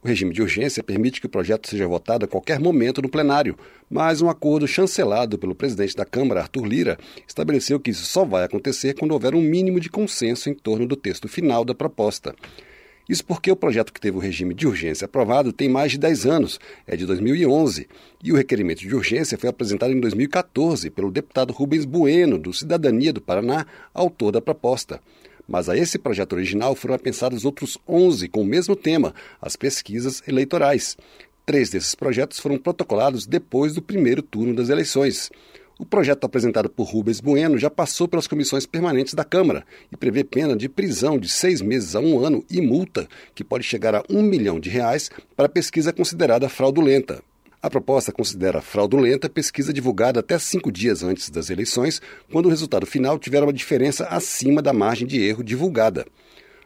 O regime de urgência permite que o projeto seja votado a qualquer momento no plenário, mas um acordo chancelado pelo presidente da Câmara, Arthur Lira, estabeleceu que isso só vai acontecer quando houver um mínimo de consenso em torno do texto final da proposta. Isso porque o projeto que teve o regime de urgência aprovado tem mais de 10 anos, é de 2011, e o requerimento de urgência foi apresentado em 2014 pelo deputado Rubens Bueno, do Cidadania do Paraná, autor da proposta. Mas a esse projeto original foram pensados outros 11 com o mesmo tema, as pesquisas eleitorais. Três desses projetos foram protocolados depois do primeiro turno das eleições. O projeto apresentado por Rubens Bueno já passou pelas comissões permanentes da Câmara e prevê pena de prisão de seis meses a um ano e multa, que pode chegar a um milhão de reais, para pesquisa considerada fraudulenta. A proposta considera fraudulenta pesquisa divulgada até cinco dias antes das eleições, quando o resultado final tiver uma diferença acima da margem de erro divulgada.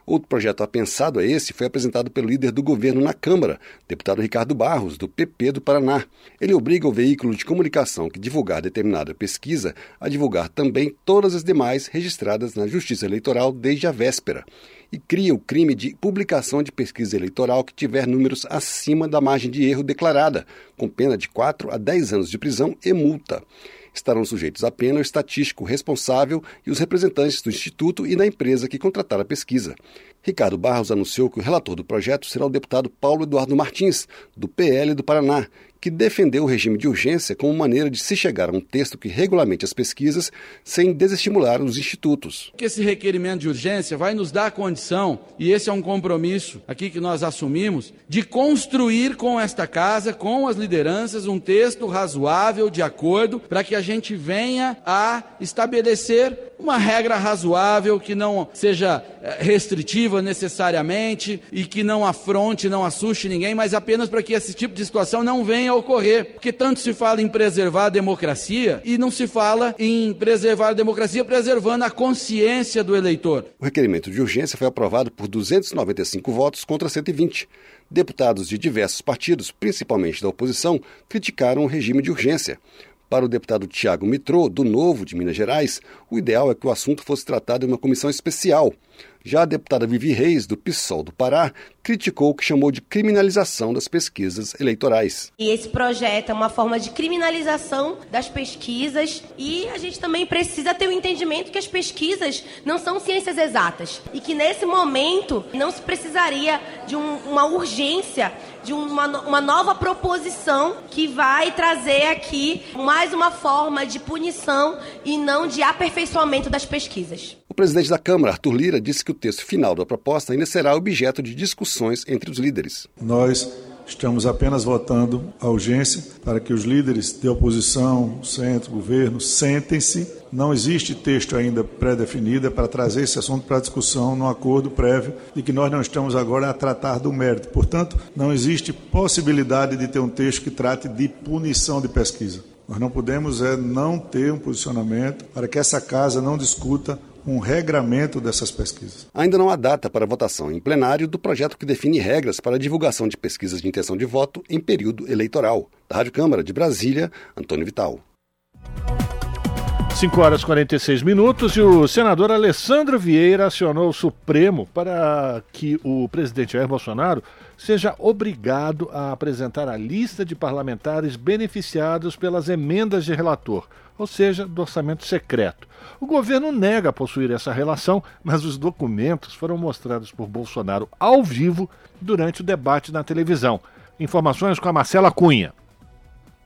Outro projeto apensado a esse foi apresentado pelo líder do governo na Câmara, deputado Ricardo Barros, do PP do Paraná. Ele obriga o veículo de comunicação que divulgar determinada pesquisa a divulgar também todas as demais registradas na Justiça Eleitoral desde a véspera. E cria o crime de publicação de pesquisa eleitoral que tiver números acima da margem de erro declarada, com pena de 4 a 10 anos de prisão e multa estarão sujeitos à pena o estatístico responsável e os representantes do Instituto e da empresa que contratar a pesquisa. Ricardo Barros anunciou que o relator do projeto será o deputado Paulo Eduardo Martins, do PL do Paraná, que defendeu o regime de urgência como maneira de se chegar a um texto que regulamente as pesquisas sem desestimular os institutos. Esse requerimento de urgência vai nos dar a condição, e esse é um compromisso aqui que nós assumimos, de construir com esta casa, com as lideranças, um texto razoável de acordo para que a gente venha a estabelecer uma regra razoável que não seja eh, restritiva necessariamente e que não afronte, não assuste ninguém, mas apenas para que esse tipo de situação não venha ocorrer. Porque tanto se fala em preservar a democracia e não se fala em preservar a democracia preservando a consciência do eleitor. O requerimento de urgência foi aprovado por 295 votos contra 120. Deputados de diversos partidos, principalmente da oposição, criticaram o regime de urgência. Para o deputado Tiago Mitrô, do Novo de Minas Gerais, o ideal é que o assunto fosse tratado em uma comissão especial. Já a deputada Vivi Reis, do PSOL do Pará, criticou o que chamou de criminalização das pesquisas eleitorais. E esse projeto é uma forma de criminalização das pesquisas e a gente também precisa ter o entendimento que as pesquisas não são ciências exatas e que nesse momento não se precisaria de um, uma urgência de uma, uma nova proposição que vai trazer aqui mais uma forma de punição e não de aperfeiçoamento das pesquisas. O presidente da Câmara, Arthur Lira, disse que o texto final da proposta ainda será objeto de discussões entre os líderes. Nós Estamos apenas votando a urgência para que os líderes de oposição, centro, governo, sentem-se. Não existe texto ainda pré-definido para trazer esse assunto para discussão no acordo prévio de que nós não estamos agora a tratar do mérito. Portanto, não existe possibilidade de ter um texto que trate de punição de pesquisa. Nós não podemos é não ter um posicionamento para que essa casa não discuta um regramento dessas pesquisas. Ainda não há data para votação em plenário do projeto que define regras para a divulgação de pesquisas de intenção de voto em período eleitoral. Da Rádio Câmara de Brasília, Antônio Vital. 5 horas e 46 minutos e o senador Alessandro Vieira acionou o Supremo para que o presidente Jair Bolsonaro seja obrigado a apresentar a lista de parlamentares beneficiados pelas emendas de relator, ou seja, do orçamento secreto. O governo nega possuir essa relação, mas os documentos foram mostrados por Bolsonaro ao vivo durante o debate na televisão. Informações com a Marcela Cunha.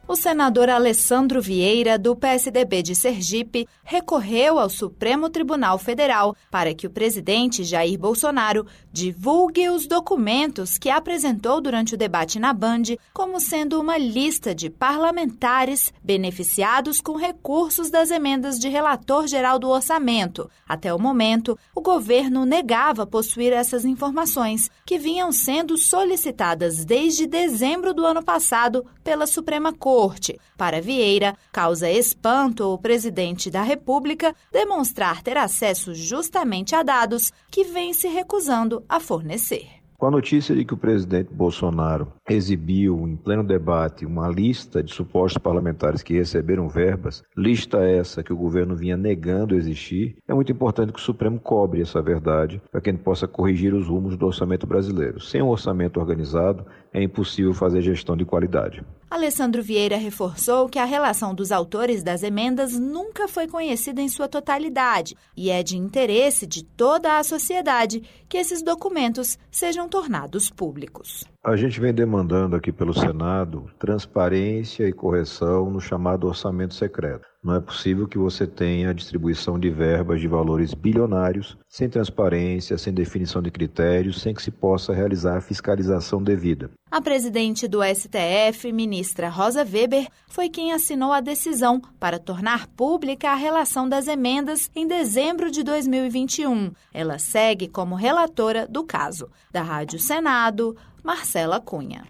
O senador Alessandro Vieira, do PSDB de Sergipe, recorreu ao Supremo Tribunal Federal para que o presidente Jair Bolsonaro divulgue os documentos que apresentou durante o debate na Band, como sendo uma lista de parlamentares beneficiados com recursos das emendas de relator geral do orçamento. Até o momento, o governo negava possuir essas informações, que vinham sendo solicitadas desde dezembro do ano passado pela Suprema Corte. Para Vieira, causa espanto o presidente da República demonstrar ter acesso justamente a dados que vem se recusando a fornecer. Com a notícia de que o presidente Bolsonaro exibiu em pleno debate uma lista de supostos parlamentares que receberam verbas, lista essa que o governo vinha negando existir, é muito importante que o Supremo cobre essa verdade para que gente possa corrigir os rumos do orçamento brasileiro. Sem um orçamento organizado, é impossível fazer gestão de qualidade. Alessandro Vieira reforçou que a relação dos autores das emendas nunca foi conhecida em sua totalidade e é de interesse de toda a sociedade que esses documentos sejam tornados públicos. A gente vem demandando aqui pelo Senado transparência e correção no chamado orçamento secreto. Não é possível que você tenha a distribuição de verbas de valores bilionários sem transparência, sem definição de critérios, sem que se possa realizar a fiscalização devida. A presidente do STF, ministra Rosa Weber, foi quem assinou a decisão para tornar pública a relação das emendas em dezembro de 2021. Ela segue como relatora do caso. Da Rádio Senado, Marcela Cunha.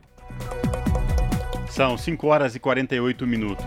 São 5 horas e 48 minutos.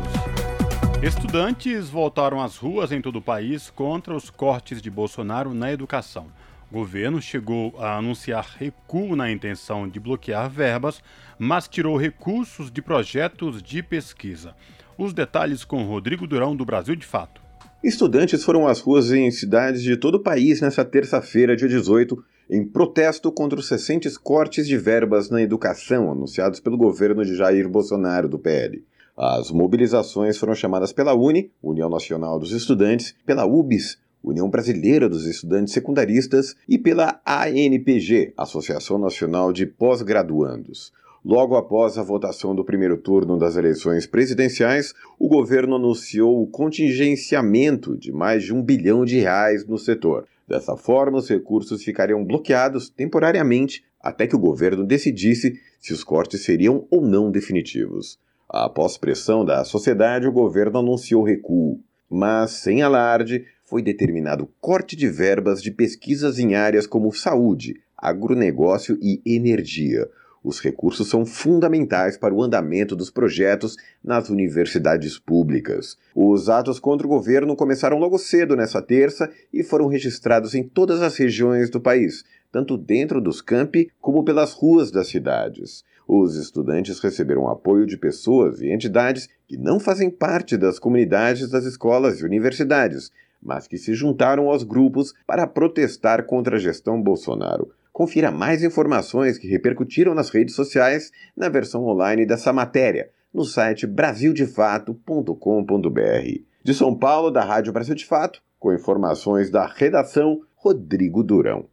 Estudantes voltaram às ruas em todo o país contra os cortes de Bolsonaro na educação. O governo chegou a anunciar recuo na intenção de bloquear verbas, mas tirou recursos de projetos de pesquisa. Os detalhes com Rodrigo Durão, do Brasil de Fato. Estudantes foram às ruas em cidades de todo o país nesta terça-feira, dia 18, em protesto contra os recentes cortes de verbas na educação anunciados pelo governo de Jair Bolsonaro, do PL. As mobilizações foram chamadas pela UNE, União Nacional dos Estudantes, pela UBS, União Brasileira dos Estudantes Secundaristas, e pela ANPG, Associação Nacional de Pós-Graduandos. Logo após a votação do primeiro turno das eleições presidenciais, o governo anunciou o contingenciamento de mais de um bilhão de reais no setor. Dessa forma, os recursos ficariam bloqueados temporariamente até que o governo decidisse se os cortes seriam ou não definitivos. Após pressão da sociedade, o governo anunciou recuo, mas sem alarde, foi determinado corte de verbas de pesquisas em áreas como saúde, agronegócio e energia os recursos são fundamentais para o andamento dos projetos nas universidades públicas. Os atos contra o governo começaram logo cedo nessa terça e foram registrados em todas as regiões do país, tanto dentro dos campi como pelas ruas das cidades. Os estudantes receberam apoio de pessoas e entidades que não fazem parte das comunidades das escolas e universidades, mas que se juntaram aos grupos para protestar contra a gestão Bolsonaro. Confira mais informações que repercutiram nas redes sociais na versão online dessa matéria no site brasildefato.com.br. De São Paulo, da Rádio Brasil de Fato, com informações da redação Rodrigo Durão.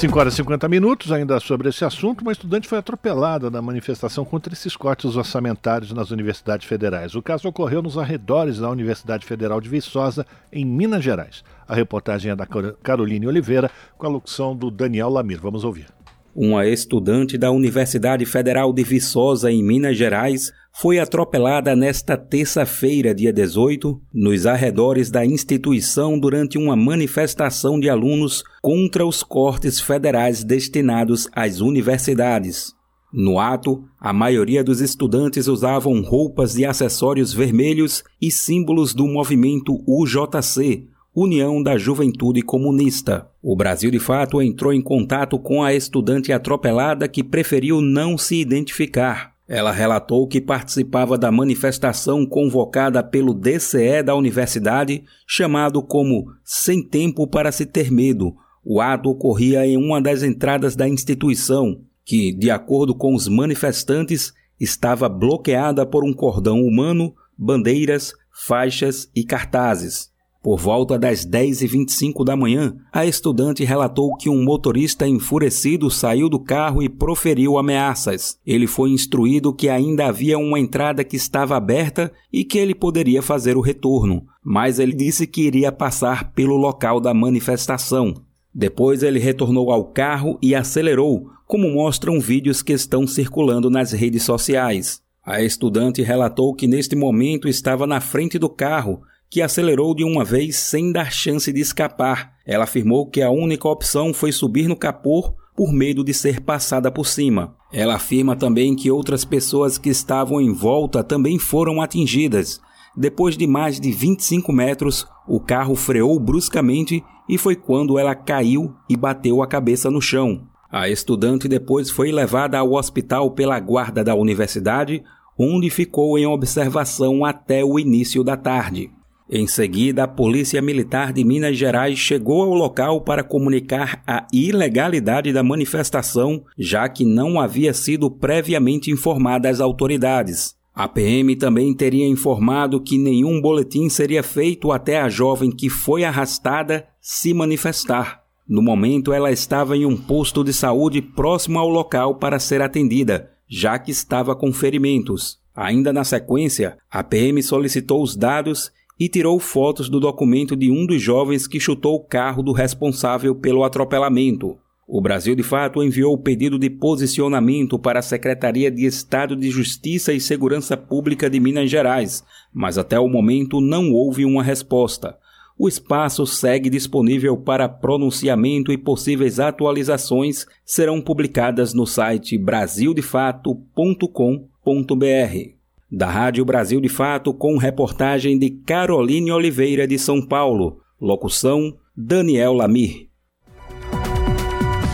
5 horas e 50 minutos, ainda sobre esse assunto, uma estudante foi atropelada na manifestação contra esses cortes orçamentários nas universidades federais. O caso ocorreu nos arredores da Universidade Federal de Viçosa, em Minas Gerais. A reportagem é da Caroline Oliveira, com a locução do Daniel Lamir. Vamos ouvir. Uma estudante da Universidade Federal de Viçosa, em Minas Gerais, foi atropelada nesta terça-feira, dia 18, nos arredores da instituição durante uma manifestação de alunos contra os cortes federais destinados às universidades. No ato, a maioria dos estudantes usavam roupas e acessórios vermelhos e símbolos do movimento UJC, União da Juventude Comunista. O Brasil de Fato entrou em contato com a estudante atropelada que preferiu não se identificar. Ela relatou que participava da manifestação convocada pelo DCE da universidade, chamado como Sem Tempo para Se Ter Medo. O ato ocorria em uma das entradas da instituição, que, de acordo com os manifestantes, estava bloqueada por um cordão humano, bandeiras, faixas e cartazes. Por volta das 10h25 da manhã, a estudante relatou que um motorista enfurecido saiu do carro e proferiu ameaças. Ele foi instruído que ainda havia uma entrada que estava aberta e que ele poderia fazer o retorno, mas ele disse que iria passar pelo local da manifestação. Depois ele retornou ao carro e acelerou, como mostram vídeos que estão circulando nas redes sociais. A estudante relatou que neste momento estava na frente do carro que acelerou de uma vez sem dar chance de escapar. Ela afirmou que a única opção foi subir no capô por medo de ser passada por cima. Ela afirma também que outras pessoas que estavam em volta também foram atingidas. Depois de mais de 25 metros, o carro freou bruscamente e foi quando ela caiu e bateu a cabeça no chão. A estudante depois foi levada ao hospital pela guarda da universidade, onde ficou em observação até o início da tarde. Em seguida, a Polícia Militar de Minas Gerais chegou ao local para comunicar a ilegalidade da manifestação, já que não havia sido previamente informada às autoridades. A PM também teria informado que nenhum boletim seria feito até a jovem que foi arrastada se manifestar. No momento, ela estava em um posto de saúde próximo ao local para ser atendida, já que estava com ferimentos. Ainda na sequência, a PM solicitou os dados e tirou fotos do documento de um dos jovens que chutou o carro do responsável pelo atropelamento. O Brasil de Fato enviou o pedido de posicionamento para a Secretaria de Estado de Justiça e Segurança Pública de Minas Gerais, mas até o momento não houve uma resposta. O espaço segue disponível para pronunciamento e possíveis atualizações serão publicadas no site brasildefato.com.br da Rádio Brasil de Fato, com reportagem de Caroline Oliveira de São Paulo. Locução: Daniel Lamir.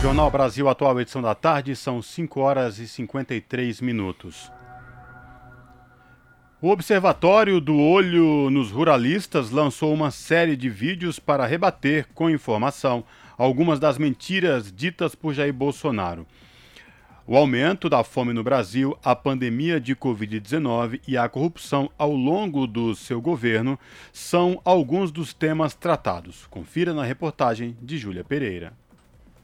Jornal Brasil Atual, edição da tarde, são 5 horas e 53 minutos. O Observatório do Olho nos Ruralistas lançou uma série de vídeos para rebater com informação algumas das mentiras ditas por Jair Bolsonaro. O aumento da fome no Brasil, a pandemia de Covid-19 e a corrupção ao longo do seu governo são alguns dos temas tratados. Confira na reportagem de Júlia Pereira.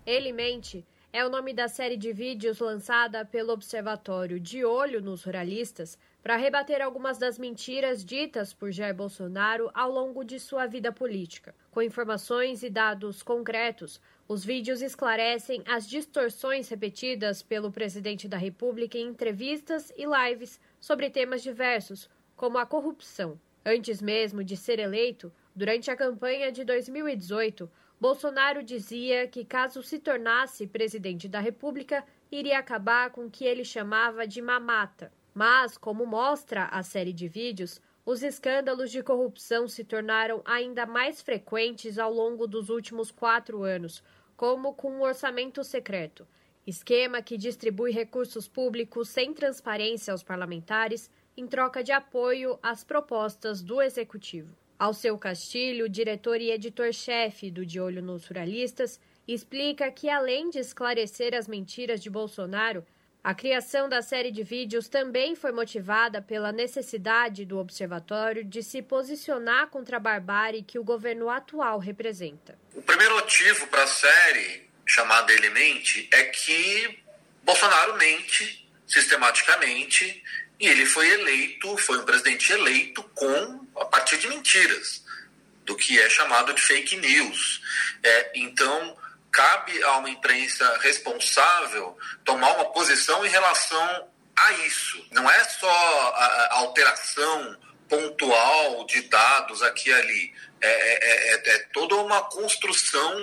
Ele mente é o nome da série de vídeos lançada pelo Observatório De Olho nos Ruralistas para rebater algumas das mentiras ditas por Jair Bolsonaro ao longo de sua vida política. Com informações e dados concretos, os vídeos esclarecem as distorções repetidas pelo presidente da República em entrevistas e lives sobre temas diversos, como a corrupção. Antes mesmo de ser eleito, durante a campanha de 2018, Bolsonaro dizia que, caso se tornasse presidente da República, iria acabar com o que ele chamava de mamata mas, como mostra a série de vídeos, os escândalos de corrupção se tornaram ainda mais frequentes ao longo dos últimos quatro anos, como com um orçamento secreto, esquema que distribui recursos públicos sem transparência aos parlamentares em troca de apoio às propostas do executivo. Alceu Castilho, diretor e editor-chefe do De Olho nos Ruralistas, explica que, além de esclarecer as mentiras de Bolsonaro, a criação da série de vídeos também foi motivada pela necessidade do observatório de se posicionar contra a barbárie que o governo atual representa. O primeiro motivo para a série, chamada Ele Mente, é que Bolsonaro mente sistematicamente e ele foi eleito, foi um presidente eleito com a partir de mentiras, do que é chamado de fake news. É, então, cabe a uma imprensa responsável tomar uma posição em relação a isso. Não é só a alteração pontual de dados aqui e ali. É, é, é, é toda uma construção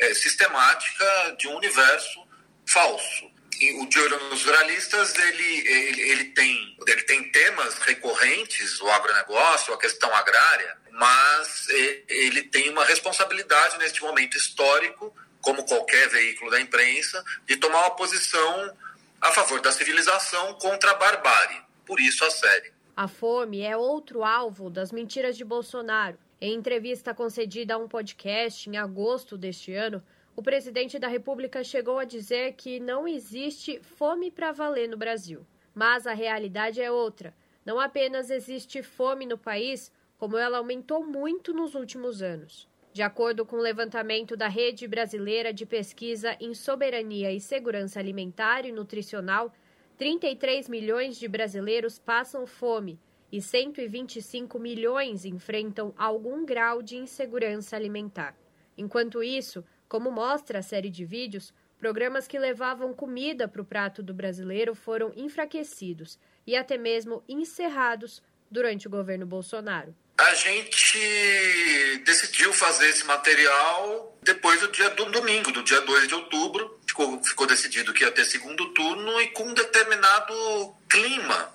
é, sistemática de um universo falso. E o de olho nos jornalistas ele, ele, ele, tem, ele tem temas recorrentes, o agronegócio, a questão agrária, mas ele tem uma responsabilidade neste momento histórico como qualquer veículo da imprensa, de tomar uma posição a favor da civilização contra a barbárie. Por isso a série. A fome é outro alvo das mentiras de Bolsonaro. Em entrevista concedida a um podcast em agosto deste ano, o presidente da República chegou a dizer que não existe fome para valer no Brasil. Mas a realidade é outra. Não apenas existe fome no país, como ela aumentou muito nos últimos anos. De acordo com o levantamento da Rede Brasileira de Pesquisa em Soberania e Segurança Alimentar e Nutricional, 33 milhões de brasileiros passam fome e 125 milhões enfrentam algum grau de insegurança alimentar. Enquanto isso, como mostra a série de vídeos, programas que levavam comida para o prato do brasileiro foram enfraquecidos e até mesmo encerrados durante o governo Bolsonaro a gente decidiu fazer esse material depois do dia do domingo, do dia 2 de outubro. Ficou, ficou decidido que ia ter segundo turno e com um determinado clima.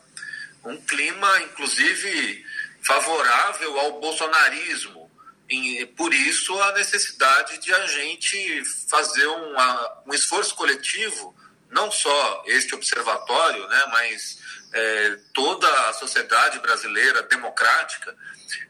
Um clima, inclusive, favorável ao bolsonarismo. E, por isso, a necessidade de a gente fazer uma, um esforço coletivo, não só este observatório, né, mas é, toda a sociedade brasileira democrática,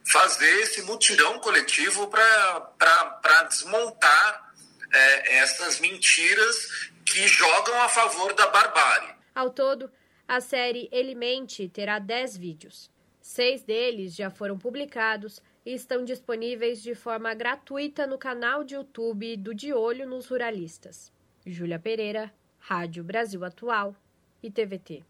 fazer esse mutirão coletivo para desmontar é, essas mentiras que jogam a favor da barbárie. Ao todo, a série Elimente terá 10 vídeos. Seis deles já foram publicados e estão disponíveis de forma gratuita no canal de YouTube do De Olho nos Ruralistas. Júlia Pereira, Rádio Brasil Atual e TVT.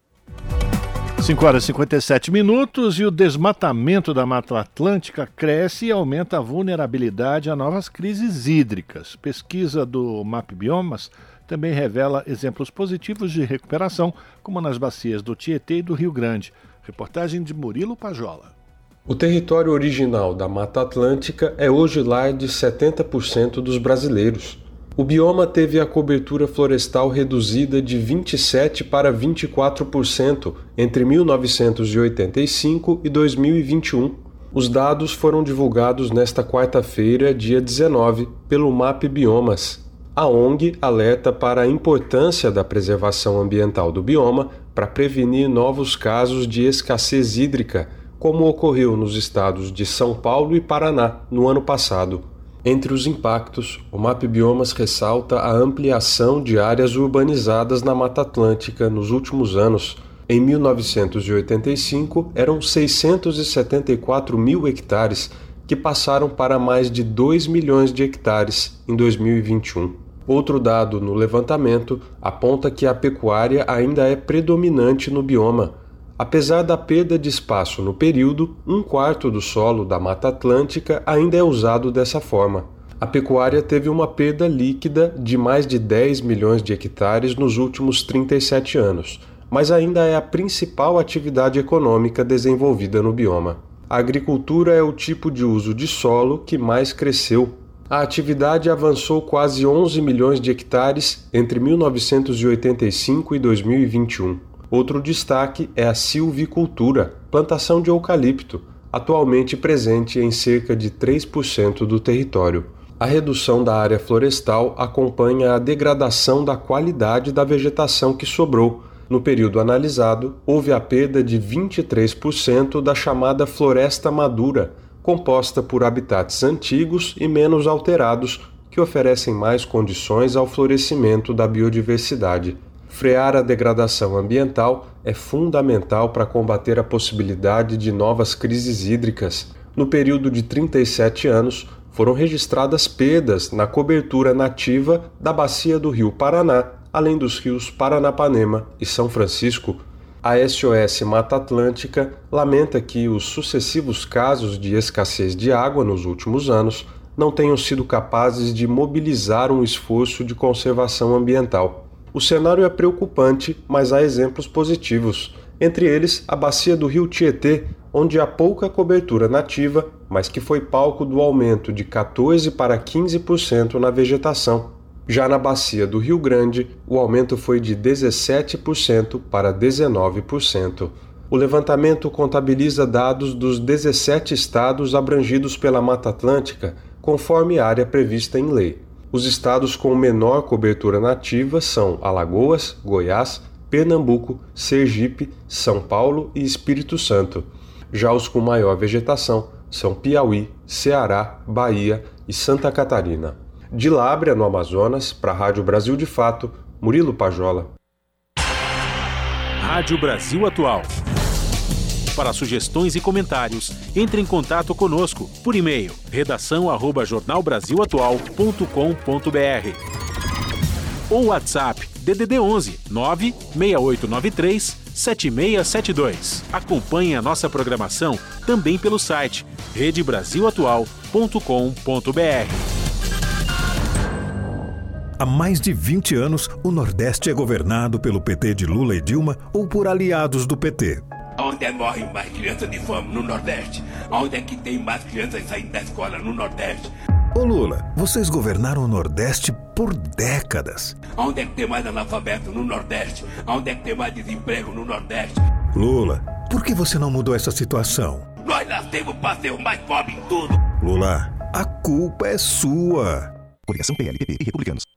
5 horas e 57 minutos e o desmatamento da Mata Atlântica cresce e aumenta a vulnerabilidade a novas crises hídricas. Pesquisa do MAP Biomas também revela exemplos positivos de recuperação, como nas bacias do Tietê e do Rio Grande. Reportagem de Murilo Pajola. O território original da Mata Atlântica é hoje lar de 70% dos brasileiros. O bioma teve a cobertura florestal reduzida de 27% para 24% entre 1985 e 2021. Os dados foram divulgados nesta quarta-feira, dia 19, pelo MAP Biomas. A ONG alerta para a importância da preservação ambiental do bioma para prevenir novos casos de escassez hídrica, como ocorreu nos estados de São Paulo e Paraná no ano passado. Entre os impactos, o MAP Biomas ressalta a ampliação de áreas urbanizadas na Mata Atlântica nos últimos anos. Em 1985, eram 674 mil hectares, que passaram para mais de 2 milhões de hectares em 2021. Outro dado no levantamento aponta que a pecuária ainda é predominante no bioma. Apesar da perda de espaço no período, um quarto do solo da Mata Atlântica ainda é usado dessa forma. A pecuária teve uma perda líquida de mais de 10 milhões de hectares nos últimos 37 anos, mas ainda é a principal atividade econômica desenvolvida no bioma. A agricultura é o tipo de uso de solo que mais cresceu. A atividade avançou quase 11 milhões de hectares entre 1985 e 2021. Outro destaque é a silvicultura, plantação de eucalipto, atualmente presente em cerca de 3% do território. A redução da área florestal acompanha a degradação da qualidade da vegetação que sobrou, no período analisado, houve a perda de 23% da chamada floresta madura, composta por habitats antigos e menos alterados que oferecem mais condições ao florescimento da biodiversidade. Frear a degradação ambiental é fundamental para combater a possibilidade de novas crises hídricas. No período de 37 anos, foram registradas perdas na cobertura nativa da bacia do Rio Paraná além dos rios Paranapanema e São Francisco, a SOS Mata Atlântica lamenta que os sucessivos casos de escassez de água nos últimos anos não tenham sido capazes de mobilizar um esforço de conservação ambiental. O cenário é preocupante, mas há exemplos positivos, entre eles a bacia do rio Tietê, onde há pouca cobertura nativa, mas que foi palco do aumento de 14 para 15% na vegetação já na bacia do Rio Grande, o aumento foi de 17% para 19%. O levantamento contabiliza dados dos 17 estados abrangidos pela Mata Atlântica, conforme área prevista em lei. Os estados com menor cobertura nativa são Alagoas, Goiás, Pernambuco, Sergipe, São Paulo e Espírito Santo. Já os com maior vegetação são Piauí, Ceará, Bahia e Santa Catarina. De Lábrea, no Amazonas, para a Rádio Brasil de Fato, Murilo Pajola. Rádio Brasil Atual. Para sugestões e comentários, entre em contato conosco por e-mail redação@jornalbrasilatual.com.br ou WhatsApp DDD 11 96893 7672. Acompanhe a nossa programação também pelo site redebrasilatual.com.br. Há mais de 20 anos, o Nordeste é governado pelo PT de Lula e Dilma ou por aliados do PT. Onde é morrem mais crianças de fome no Nordeste? Onde é que tem mais crianças saindo da escola no Nordeste? Ô Lula, vocês governaram o Nordeste por décadas. Onde é que tem mais analfabeto no Nordeste? Onde é que tem mais desemprego no Nordeste? Lula, por que você não mudou essa situação? Nós nascemos para ser o mais pobre em tudo. Lula, a culpa é sua. Coligação PLPP e Republicanos.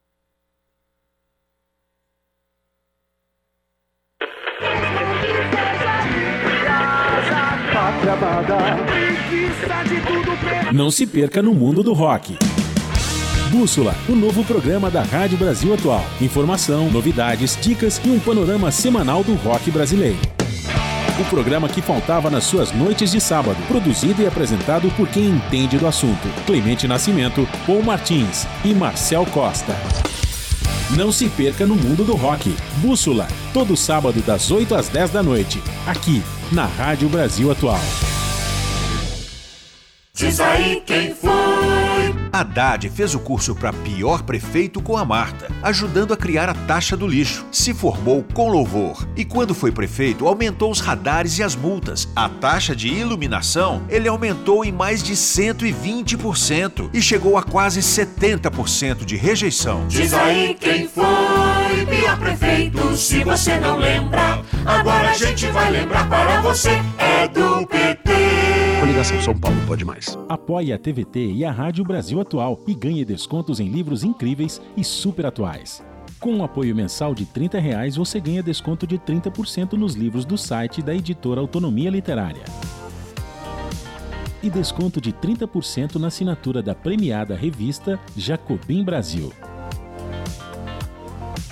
Não se perca no mundo do rock. Bússola, o novo programa da Rádio Brasil Atual. Informação, novidades, dicas e um panorama semanal do rock brasileiro. O programa que faltava nas suas noites de sábado, produzido e apresentado por quem entende do assunto: Clemente Nascimento, Paul Martins e Marcel Costa. Não se perca no mundo do rock. Bússola, todo sábado das 8 às 10 da noite, aqui na Rádio Brasil Atual. Diz aí quem foi. Haddad fez o curso para pior prefeito com a Marta, ajudando a criar a taxa do lixo. Se formou com louvor e, quando foi prefeito, aumentou os radares e as multas. A taxa de iluminação ele aumentou em mais de 120% e chegou a quase 70% de rejeição. Diz aí quem foi pior prefeito. Se você não lembra, agora a gente vai lembrar para você. É do PT. Coligação São Paulo pode mais. Apoie a TVT e a Rádio Brasil Atual e ganhe descontos em livros incríveis e super atuais. Com um apoio mensal de 30 reais, você ganha desconto de 30% nos livros do site da editora Autonomia Literária. e desconto de 30% na assinatura da premiada revista Jacobim Brasil.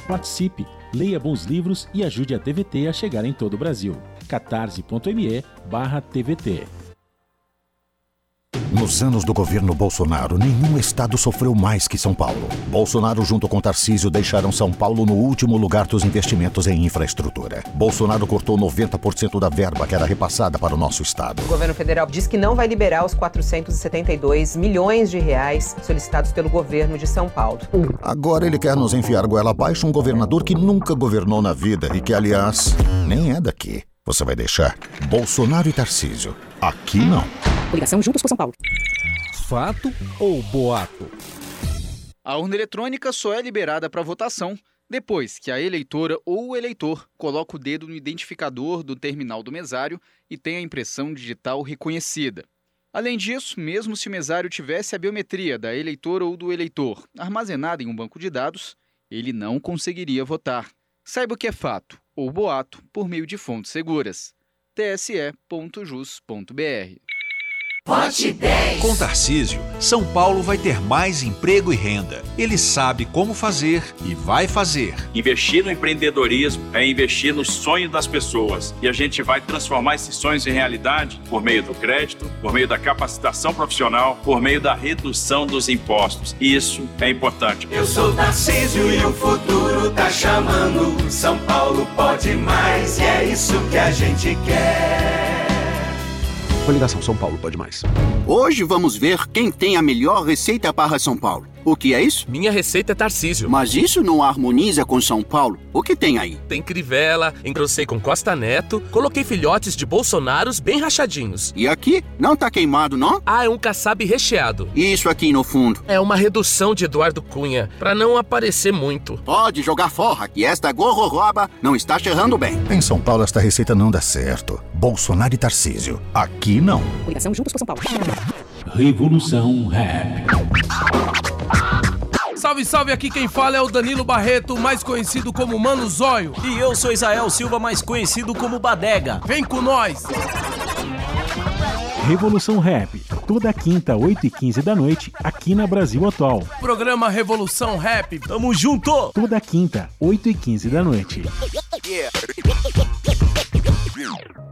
Participe, leia bons livros e ajude a TVT a chegar em todo o Brasil. catarse.me TVT. Nos anos do governo Bolsonaro, nenhum estado sofreu mais que São Paulo. Bolsonaro, junto com Tarcísio, deixaram São Paulo no último lugar dos investimentos em infraestrutura. Bolsonaro cortou 90% da verba que era repassada para o nosso estado. O governo federal diz que não vai liberar os 472 milhões de reais solicitados pelo governo de São Paulo. Agora ele quer nos enfiar goela abaixo um governador que nunca governou na vida e que, aliás, nem é daqui. Você vai deixar Bolsonaro e Tarcísio. Aqui não. Ligação Juntos por São Paulo. Fato ou boato? A urna eletrônica só é liberada para votação depois que a eleitora ou o eleitor coloca o dedo no identificador do terminal do mesário e tem a impressão digital reconhecida. Além disso, mesmo se o mesário tivesse a biometria da eleitora ou do eleitor armazenada em um banco de dados, ele não conseguiria votar. Saiba o que é fato ou boato por meio de fontes seguras. tse.jus.br Vote 10. Com Tarcísio, São Paulo vai ter mais emprego e renda. Ele sabe como fazer e vai fazer. Investir no empreendedorismo é investir no sonho das pessoas. E a gente vai transformar esses sonhos em realidade por meio do crédito, por meio da capacitação profissional, por meio da redução dos impostos. E isso é importante. Eu sou Tarcísio e o futuro tá chamando. São Paulo pode mais e é isso que a gente quer. Coligação São Paulo pode mais. Hoje vamos ver quem tem a melhor receita para São Paulo. O que é isso? Minha receita é Tarcísio. Mas isso não harmoniza com São Paulo. O que tem aí? Tem crivela, engrossei com Costa Neto, coloquei filhotes de Bolsonaros bem rachadinhos. E aqui? Não tá queimado, não? Ah, é um caçabe recheado. E isso aqui no fundo? É uma redução de Eduardo Cunha, para não aparecer muito. Pode jogar forra, que esta gororoba não está cheirando bem. Em São Paulo, esta receita não dá certo. Bolsonaro e Tarcísio. Aqui não. Ligação Juntos por São Paulo. Revolução Rap. Salve, salve, aqui quem fala é o Danilo Barreto, mais conhecido como Mano Zóio. E eu sou Isael Silva, mais conhecido como Badega. Vem com nós! Revolução Rap, toda quinta, 8 e 15 da noite, aqui na Brasil Atual. Programa Revolução Rap. Tamo junto! Toda quinta, 8 e 15 da noite.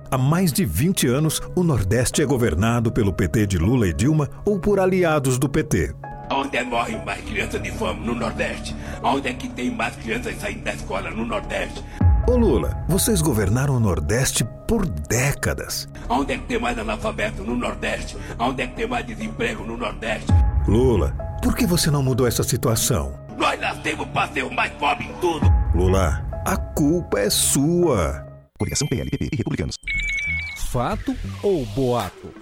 Há mais de 20 anos, o Nordeste é governado pelo PT de Lula e Dilma ou por aliados do PT. Onde é morrem mais crianças de fome no Nordeste? Onde é que tem mais crianças saindo da escola no Nordeste? Ô Lula, vocês governaram o Nordeste por décadas. Onde é que tem mais analfabeto no Nordeste? Onde é que tem mais desemprego no Nordeste? Lula, por que você não mudou essa situação? Nós nascemos para ser o mais pobre em tudo. Lula, a culpa é sua. Coligação PLPP e Republicanos. Fato ou boato?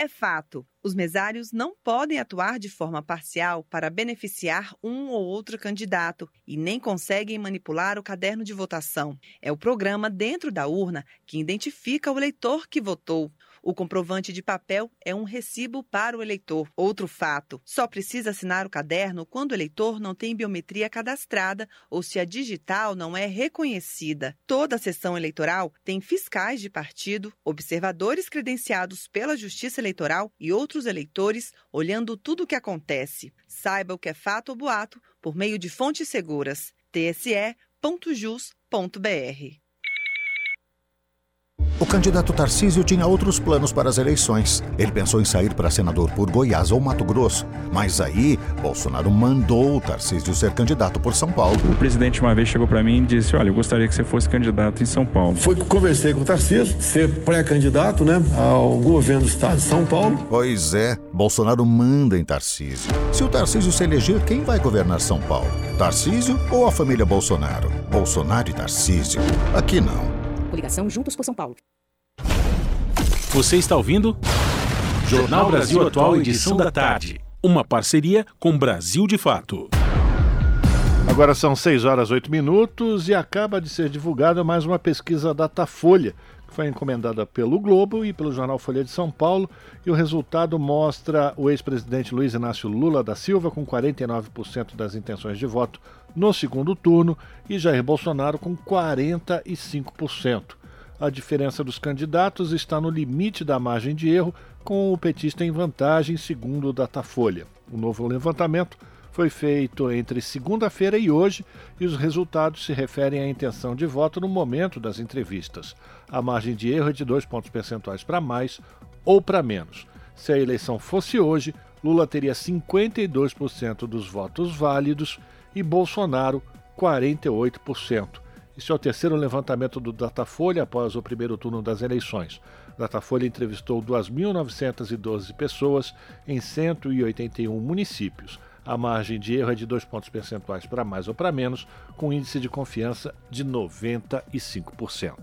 É fato. Os mesários não podem atuar de forma parcial para beneficiar um ou outro candidato e nem conseguem manipular o caderno de votação. É o programa dentro da urna que identifica o eleitor que votou. O comprovante de papel é um recibo para o eleitor. Outro fato: só precisa assinar o caderno quando o eleitor não tem biometria cadastrada ou se a digital não é reconhecida. Toda a sessão eleitoral tem fiscais de partido, observadores credenciados pela Justiça Eleitoral e outros eleitores olhando tudo o que acontece. Saiba o que é fato ou boato por meio de fontes seguras. tse.jus.br O candidato Tarcísio tinha outros planos para as eleições. Ele pensou em sair para senador por Goiás ou Mato Grosso. Mas aí, Bolsonaro mandou o Tarcísio ser candidato por São Paulo. O presidente uma vez chegou para mim e disse: Olha, eu gostaria que você fosse candidato em São Paulo. Foi que conversei com o Tarcísio, ser pré-candidato né, ao governo do estado de São Paulo. Pois é, Bolsonaro manda em Tarcísio. Se o Tarcísio se eleger, quem vai governar São Paulo? Tarcísio ou a família Bolsonaro? Bolsonaro e Tarcísio. Aqui não. Coligação Juntos por São Paulo. Você está ouvindo? Jornal Brasil Atual, edição da tarde. Uma parceria com Brasil de Fato. Agora são 6 horas 8 minutos e acaba de ser divulgada mais uma pesquisa Datafolha, que foi encomendada pelo Globo e pelo jornal Folha de São Paulo, e o resultado mostra o ex-presidente Luiz Inácio Lula da Silva com 49% das intenções de voto no segundo turno e Jair Bolsonaro com 45%. A diferença dos candidatos está no limite da margem de erro, com o petista em vantagem, segundo o Datafolha. O novo levantamento foi feito entre segunda-feira e hoje e os resultados se referem à intenção de voto no momento das entrevistas. A margem de erro é de dois pontos percentuais para mais ou para menos. Se a eleição fosse hoje, Lula teria 52% dos votos válidos e Bolsonaro 48%. Este é o terceiro levantamento do Datafolha após o primeiro turno das eleições. Datafolha entrevistou 2.912 pessoas em 181 municípios. A margem de erro é de dois pontos percentuais para mais ou para menos, com índice de confiança de 95%.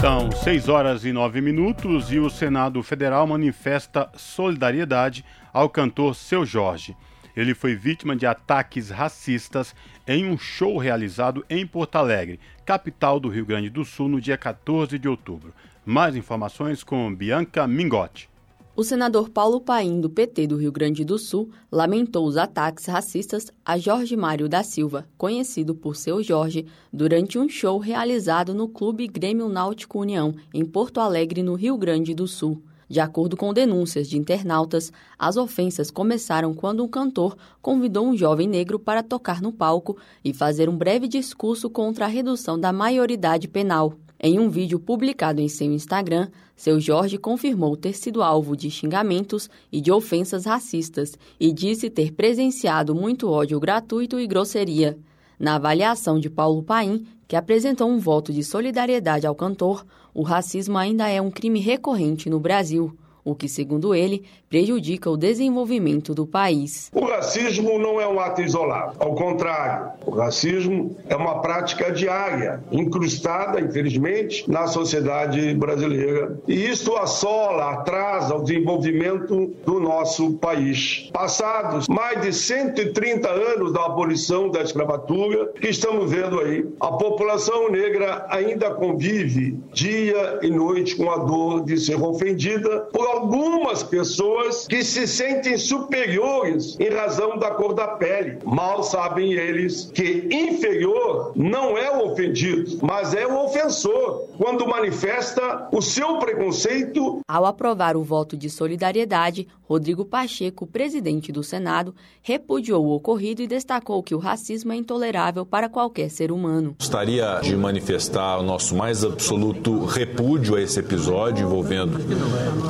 São 6 horas e 9 minutos e o Senado Federal manifesta solidariedade ao cantor Seu Jorge. Ele foi vítima de ataques racistas em um show realizado em Porto Alegre, capital do Rio Grande do Sul, no dia 14 de outubro. Mais informações com Bianca Mingotti. O senador Paulo Paim, do PT do Rio Grande do Sul, lamentou os ataques racistas a Jorge Mário da Silva, conhecido por seu Jorge, durante um show realizado no Clube Grêmio Náutico União, em Porto Alegre, no Rio Grande do Sul. De acordo com denúncias de internautas, as ofensas começaram quando um cantor convidou um jovem negro para tocar no palco e fazer um breve discurso contra a redução da maioridade penal. Em um vídeo publicado em seu Instagram, seu Jorge confirmou ter sido alvo de xingamentos e de ofensas racistas e disse ter presenciado muito ódio gratuito e grosseria. Na avaliação de Paulo Paim, que apresentou um voto de solidariedade ao cantor, o racismo ainda é um crime recorrente no Brasil o que, segundo ele, prejudica o desenvolvimento do país. O racismo não é um ato isolado. Ao contrário, o racismo é uma prática diária, incrustada, infelizmente, na sociedade brasileira. E isto assola, atrasa o desenvolvimento do nosso país. Passados mais de 130 anos da abolição da escravatura, que estamos vendo aí, a população negra ainda convive dia e noite com a dor de ser ofendida por algumas pessoas que se sentem superiores em razão da cor da pele. Mal sabem eles que inferior não é o ofendido, mas é o ofensor, quando manifesta o seu preconceito. Ao aprovar o voto de solidariedade, Rodrigo Pacheco, presidente do Senado, repudiou o ocorrido e destacou que o racismo é intolerável para qualquer ser humano. Gostaria de manifestar o nosso mais absoluto repúdio a esse episódio envolvendo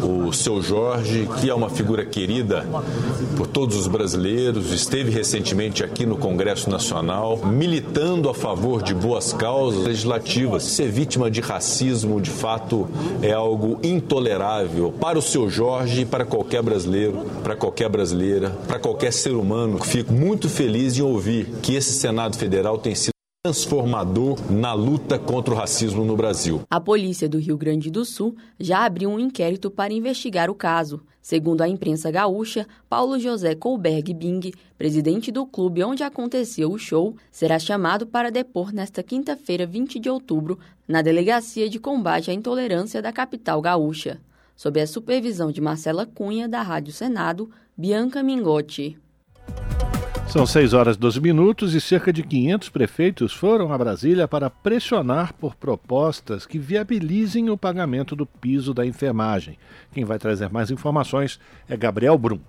o seu Jorge, que é uma figura querida por todos os brasileiros, esteve recentemente aqui no Congresso Nacional, militando a favor de boas causas legislativas. Ser vítima de racismo, de fato, é algo intolerável para o seu Jorge e para qualquer brasileiro, para qualquer brasileira, para qualquer ser humano. Fico muito feliz em ouvir que esse Senado Federal tem sido transformador na luta contra o racismo no Brasil. A polícia do Rio Grande do Sul já abriu um inquérito para investigar o caso. Segundo a imprensa gaúcha, Paulo José Colberg Bing, presidente do clube onde aconteceu o show, será chamado para depor nesta quinta-feira, 20 de outubro, na Delegacia de Combate à Intolerância da capital gaúcha. Sob a supervisão de Marcela Cunha, da Rádio Senado, Bianca Mingotti. São 6 horas e 12 minutos e cerca de 500 prefeitos foram a Brasília para pressionar por propostas que viabilizem o pagamento do piso da enfermagem. Quem vai trazer mais informações é Gabriel Brum.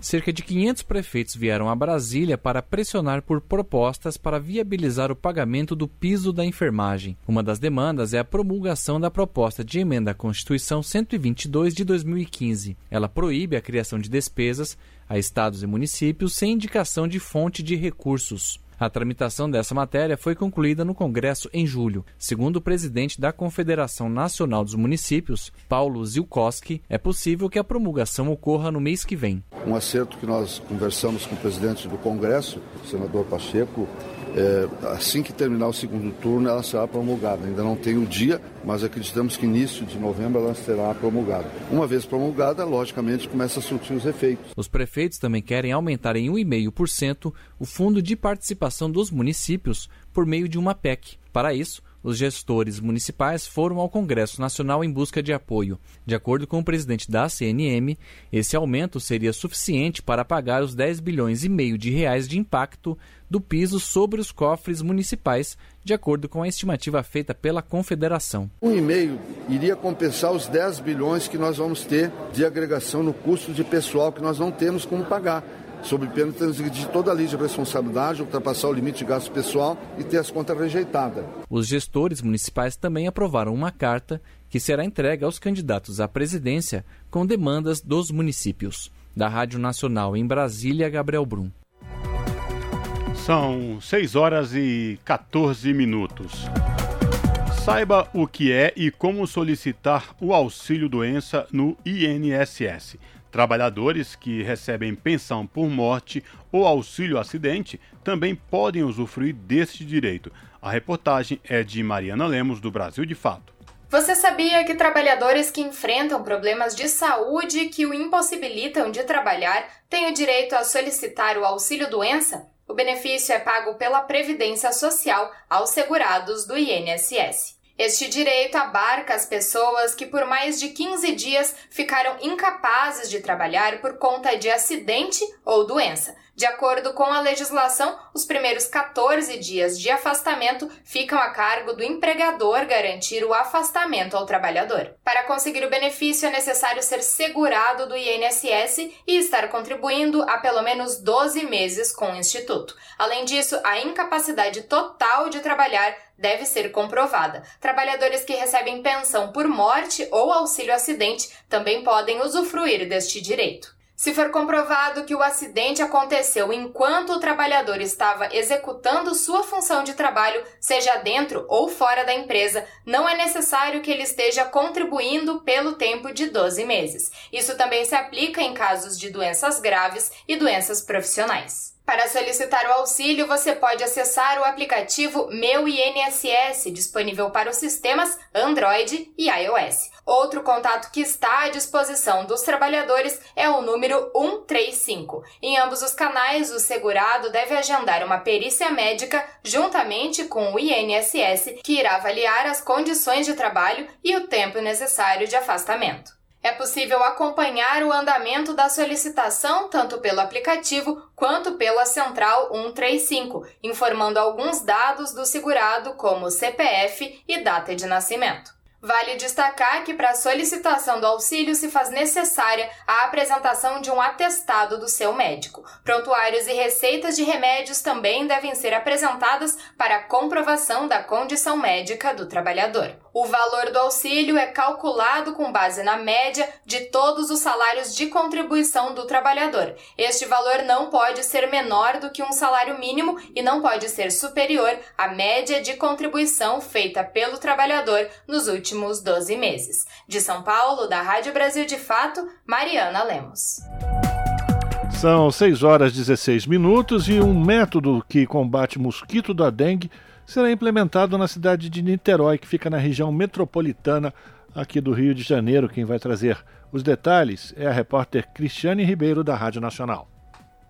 Cerca de 500 prefeitos vieram a Brasília para pressionar por propostas para viabilizar o pagamento do piso da enfermagem. Uma das demandas é a promulgação da proposta de emenda à Constituição 122 de 2015. Ela proíbe a criação de despesas a estados e municípios sem indicação de fonte de recursos. A tramitação dessa matéria foi concluída no Congresso em julho. Segundo o presidente da Confederação Nacional dos Municípios, Paulo Zilkowski, é possível que a promulgação ocorra no mês que vem. Um acerto que nós conversamos com o presidente do Congresso, o senador Pacheco, assim que terminar o segundo turno, ela será promulgada. Ainda não tem o dia, mas acreditamos que início de novembro ela será promulgada. Uma vez promulgada, logicamente começa a surtir os efeitos. Os prefeitos também querem aumentar em 1,5% o fundo de participação dos municípios por meio de uma PEC. Para isso, os gestores municipais foram ao Congresso Nacional em busca de apoio. De acordo com o presidente da CNM, esse aumento seria suficiente para pagar os 10 bilhões e meio de reais de impacto do piso sobre os cofres municipais, de acordo com a estimativa feita pela Confederação. Um e meio iria compensar os 10 bilhões que nós vamos ter de agregação no custo de pessoal que nós não temos como pagar sob pena de toda a lei de responsabilidade, ultrapassar o limite de gasto pessoal e ter as contas rejeitadas. Os gestores municipais também aprovaram uma carta que será entregue aos candidatos à presidência com demandas dos municípios. Da Rádio Nacional em Brasília, Gabriel Brum. São 6 horas e 14 minutos. Saiba o que é e como solicitar o auxílio doença no INSS. Trabalhadores que recebem pensão por morte ou auxílio acidente também podem usufruir deste direito. A reportagem é de Mariana Lemos, do Brasil de Fato. Você sabia que trabalhadores que enfrentam problemas de saúde que o impossibilitam de trabalhar têm o direito a solicitar o auxílio doença? O benefício é pago pela Previdência Social aos segurados do INSS. Este direito abarca as pessoas que por mais de 15 dias ficaram incapazes de trabalhar por conta de acidente ou doença. De acordo com a legislação, os primeiros 14 dias de afastamento ficam a cargo do empregador garantir o afastamento ao trabalhador. Para conseguir o benefício, é necessário ser segurado do INSS e estar contribuindo há pelo menos 12 meses com o Instituto. Além disso, a incapacidade total de trabalhar deve ser comprovada. Trabalhadores que recebem pensão por morte ou auxílio acidente também podem usufruir deste direito. Se for comprovado que o acidente aconteceu enquanto o trabalhador estava executando sua função de trabalho, seja dentro ou fora da empresa, não é necessário que ele esteja contribuindo pelo tempo de 12 meses. Isso também se aplica em casos de doenças graves e doenças profissionais. Para solicitar o auxílio, você pode acessar o aplicativo Meu INSS, disponível para os sistemas Android e iOS. Outro contato que está à disposição dos trabalhadores é o número 135. Em ambos os canais, o segurado deve agendar uma perícia médica juntamente com o INSS, que irá avaliar as condições de trabalho e o tempo necessário de afastamento. É possível acompanhar o andamento da solicitação tanto pelo aplicativo quanto pela Central 135, informando alguns dados do segurado, como CPF e data de nascimento. Vale destacar que para a solicitação do auxílio se faz necessária a apresentação de um atestado do seu médico. Prontuários e receitas de remédios também devem ser apresentadas para comprovação da condição médica do trabalhador. O valor do auxílio é calculado com base na média de todos os salários de contribuição do trabalhador. Este valor não pode ser menor do que um salário mínimo e não pode ser superior à média de contribuição feita pelo trabalhador nos últimos 12 meses. De São Paulo, da Rádio Brasil de Fato, Mariana Lemos. São 6 horas e 16 minutos e um método que combate mosquito da dengue será implementado na cidade de Niterói, que fica na região metropolitana aqui do Rio de Janeiro. Quem vai trazer os detalhes é a repórter Cristiane Ribeiro, da Rádio Nacional.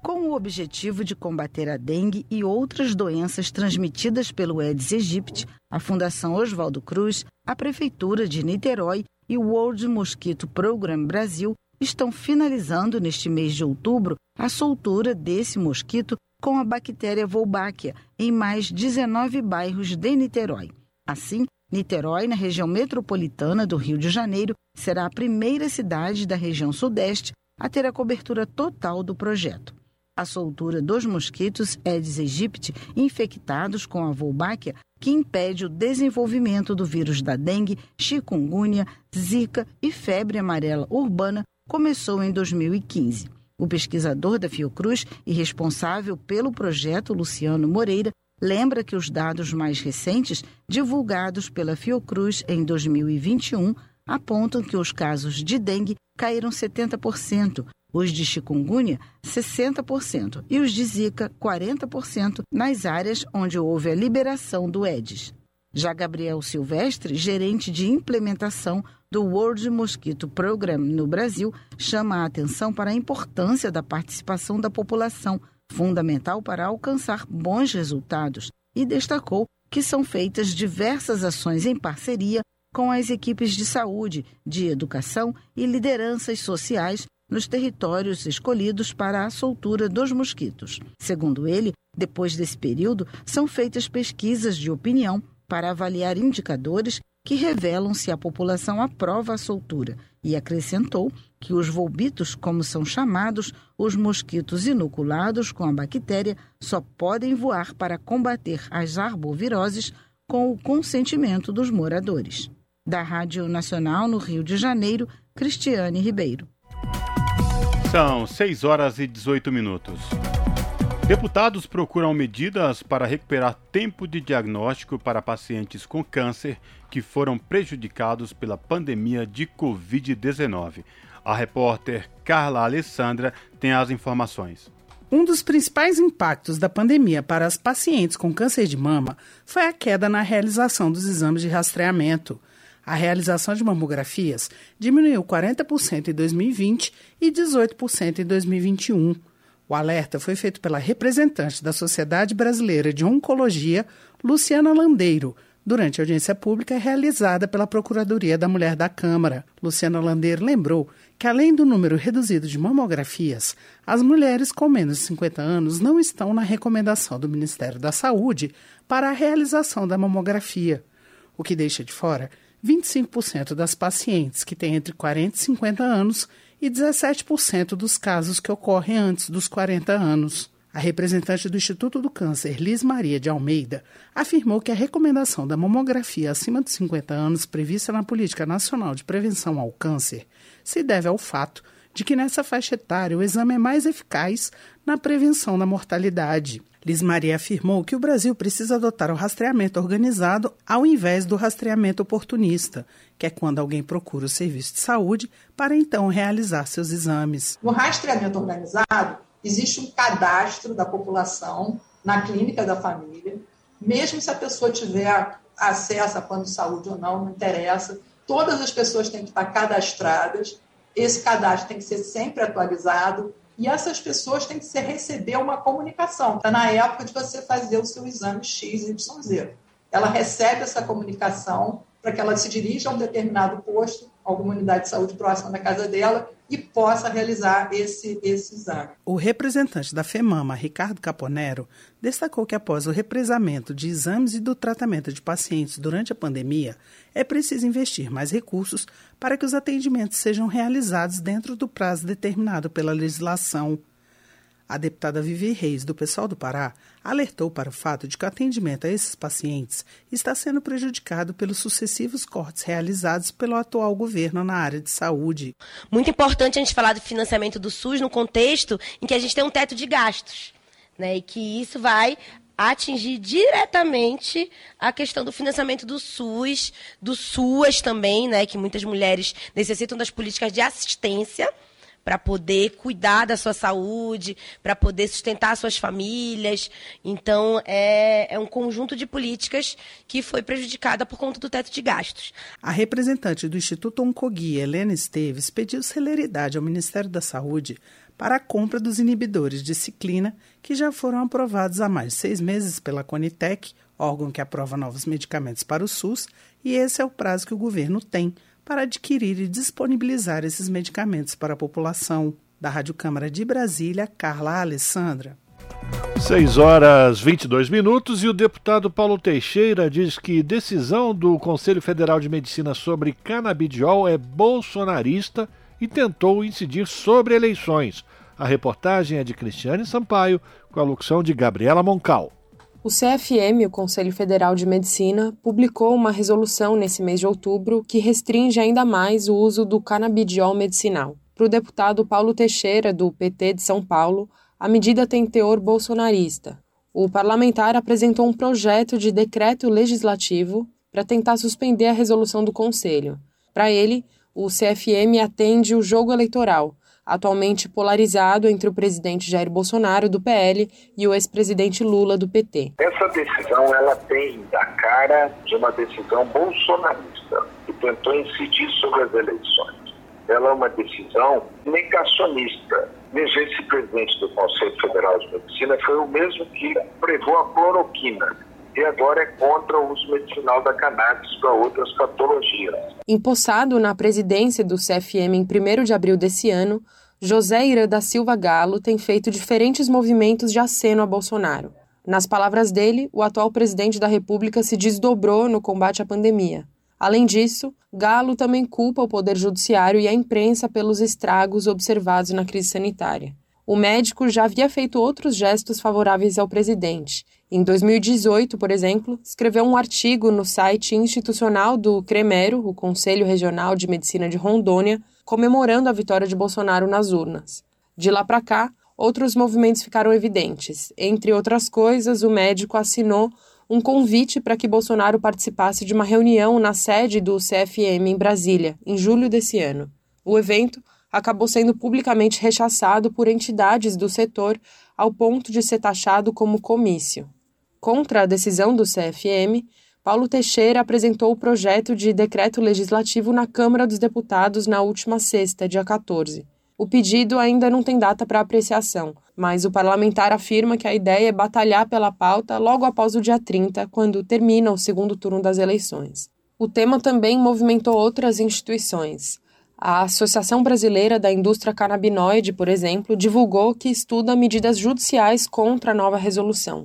Com o objetivo de combater a dengue e outras doenças transmitidas pelo Aedes aegypti, a Fundação Oswaldo Cruz, a Prefeitura de Niterói e o World Mosquito Program Brasil estão finalizando neste mês de outubro a soltura desse mosquito com a bactéria Wolbachia em mais 19 bairros de Niterói. Assim, Niterói, na região metropolitana do Rio de Janeiro, será a primeira cidade da região Sudeste a ter a cobertura total do projeto. A soltura dos mosquitos Aedes aegypti infectados com a Wolbachia, que impede o desenvolvimento do vírus da dengue, chikungunya, zika e febre amarela urbana, começou em 2015. O pesquisador da Fiocruz e responsável pelo projeto, Luciano Moreira, lembra que os dados mais recentes, divulgados pela Fiocruz em 2021, apontam que os casos de dengue caíram 70%, os de chikungunya 60% e os de zika 40% nas áreas onde houve a liberação do Aedes. Já Gabriel Silvestre, gerente de implementação do World Mosquito Program no Brasil, chama a atenção para a importância da participação da população, fundamental para alcançar bons resultados, e destacou que são feitas diversas ações em parceria com as equipes de saúde, de educação e lideranças sociais nos territórios escolhidos para a soltura dos mosquitos. Segundo ele, depois desse período, são feitas pesquisas de opinião para avaliar indicadores que revelam se a população aprova a soltura e acrescentou que os volbitos, como são chamados, os mosquitos inoculados com a bactéria, só podem voar para combater as arboviroses com o consentimento dos moradores. Da Rádio Nacional no Rio de Janeiro, Cristiane Ribeiro. São 6 horas e 18 minutos. Deputados procuram medidas para recuperar tempo de diagnóstico para pacientes com câncer que foram prejudicados pela pandemia de Covid-19. A repórter Carla Alessandra tem as informações. Um dos principais impactos da pandemia para as pacientes com câncer de mama foi a queda na realização dos exames de rastreamento. A realização de mamografias diminuiu 40% em 2020 e 18% em 2021. O alerta foi feito pela representante da Sociedade Brasileira de Oncologia, Luciana Landeiro, durante a audiência pública realizada pela Procuradoria da Mulher da Câmara. Luciana Landeiro lembrou que, além do número reduzido de mamografias, as mulheres com menos de 50 anos não estão na recomendação do Ministério da Saúde para a realização da mamografia, o que deixa de fora 25% das pacientes que têm entre 40 e 50 anos e 17% dos casos que ocorrem antes dos 40 anos. A representante do Instituto do Câncer, Liz Maria de Almeida, afirmou que a recomendação da mamografia acima de 50 anos prevista na Política Nacional de Prevenção ao Câncer se deve ao fato de que nessa faixa etária o exame é mais eficaz na prevenção da mortalidade. Liz Maria afirmou que o Brasil precisa adotar o rastreamento organizado ao invés do rastreamento oportunista, que é quando alguém procura o serviço de saúde para então realizar seus exames. No rastreamento organizado, existe um cadastro da população na clínica da família, mesmo se a pessoa tiver acesso a plano de saúde ou não, não interessa. Todas as pessoas têm que estar cadastradas. Esse cadastro tem que ser sempre atualizado e essas pessoas têm que ser, receber uma comunicação. Está na época de você fazer o seu exame XYZ. Ela recebe essa comunicação para que ela se dirija a um determinado posto, alguma unidade de saúde próxima da casa dela, e possa realizar esse, esse exame. O representante da FEMAMA, Ricardo Caponero, destacou que após o represamento de exames e do tratamento de pacientes durante a pandemia, é preciso investir mais recursos para que os atendimentos sejam realizados dentro do prazo determinado pela legislação. A deputada Vivi Reis, do Pessoal do Pará, alertou para o fato de que o atendimento a esses pacientes está sendo prejudicado pelos sucessivos cortes realizados pelo atual governo na área de saúde. Muito importante a gente falar do financiamento do SUS no contexto em que a gente tem um teto de gastos. Né, e que isso vai atingir diretamente a questão do financiamento do SUS, do SUAS também, né, que muitas mulheres necessitam das políticas de assistência para poder cuidar da sua saúde, para poder sustentar suas famílias. Então, é, é um conjunto de políticas que foi prejudicada por conta do teto de gastos. A representante do Instituto Oncoguia, Helena Esteves, pediu celeridade ao Ministério da Saúde para a compra dos inibidores de ciclina, que já foram aprovados há mais de seis meses pela Conitec, órgão que aprova novos medicamentos para o SUS, e esse é o prazo que o governo tem para adquirir e disponibilizar esses medicamentos para a população. Da Rádio Câmara de Brasília, Carla Alessandra. 6 horas 22 minutos e o deputado Paulo Teixeira diz que decisão do Conselho Federal de Medicina sobre canabidiol é bolsonarista e tentou incidir sobre eleições. A reportagem é de Cristiane Sampaio, com a locução de Gabriela Moncal. O CFM, o Conselho Federal de Medicina, publicou uma resolução nesse mês de outubro que restringe ainda mais o uso do canabidiol medicinal. Para o deputado Paulo Teixeira, do PT de São Paulo, a medida tem teor bolsonarista. O parlamentar apresentou um projeto de decreto legislativo para tentar suspender a resolução do Conselho. Para ele, o CFM atende o jogo eleitoral atualmente polarizado entre o presidente Jair Bolsonaro, do PL, e o ex-presidente Lula, do PT. Essa decisão ela tem a cara de uma decisão bolsonarista, que tentou incidir sobre as eleições. Ela é uma decisão negacionista. Veja, esse presidente do Conselho Federal de Medicina foi o mesmo que prevou a cloroquina e agora é contra o uso medicinal da cannabis para outras patologias. Empossado na presidência do CFM em 1 de abril desse ano, José Ira da Silva Galo tem feito diferentes movimentos de aceno a Bolsonaro. Nas palavras dele, o atual presidente da República se desdobrou no combate à pandemia. Além disso, Galo também culpa o Poder Judiciário e a imprensa pelos estragos observados na crise sanitária. O médico já havia feito outros gestos favoráveis ao presidente. Em 2018, por exemplo, escreveu um artigo no site institucional do CREMERO, o Conselho Regional de Medicina de Rondônia, comemorando a vitória de Bolsonaro nas urnas. De lá para cá, outros movimentos ficaram evidentes. Entre outras coisas, o médico assinou um convite para que Bolsonaro participasse de uma reunião na sede do CFM em Brasília, em julho desse ano. O evento acabou sendo publicamente rechaçado por entidades do setor ao ponto de ser taxado como comício. Contra a decisão do CFM, Paulo Teixeira apresentou o projeto de decreto legislativo na Câmara dos Deputados na última sexta, dia 14. O pedido ainda não tem data para apreciação, mas o parlamentar afirma que a ideia é batalhar pela pauta logo após o dia 30, quando termina o segundo turno das eleições. O tema também movimentou outras instituições. A Associação Brasileira da Indústria Canabinoide, por exemplo, divulgou que estuda medidas judiciais contra a nova resolução.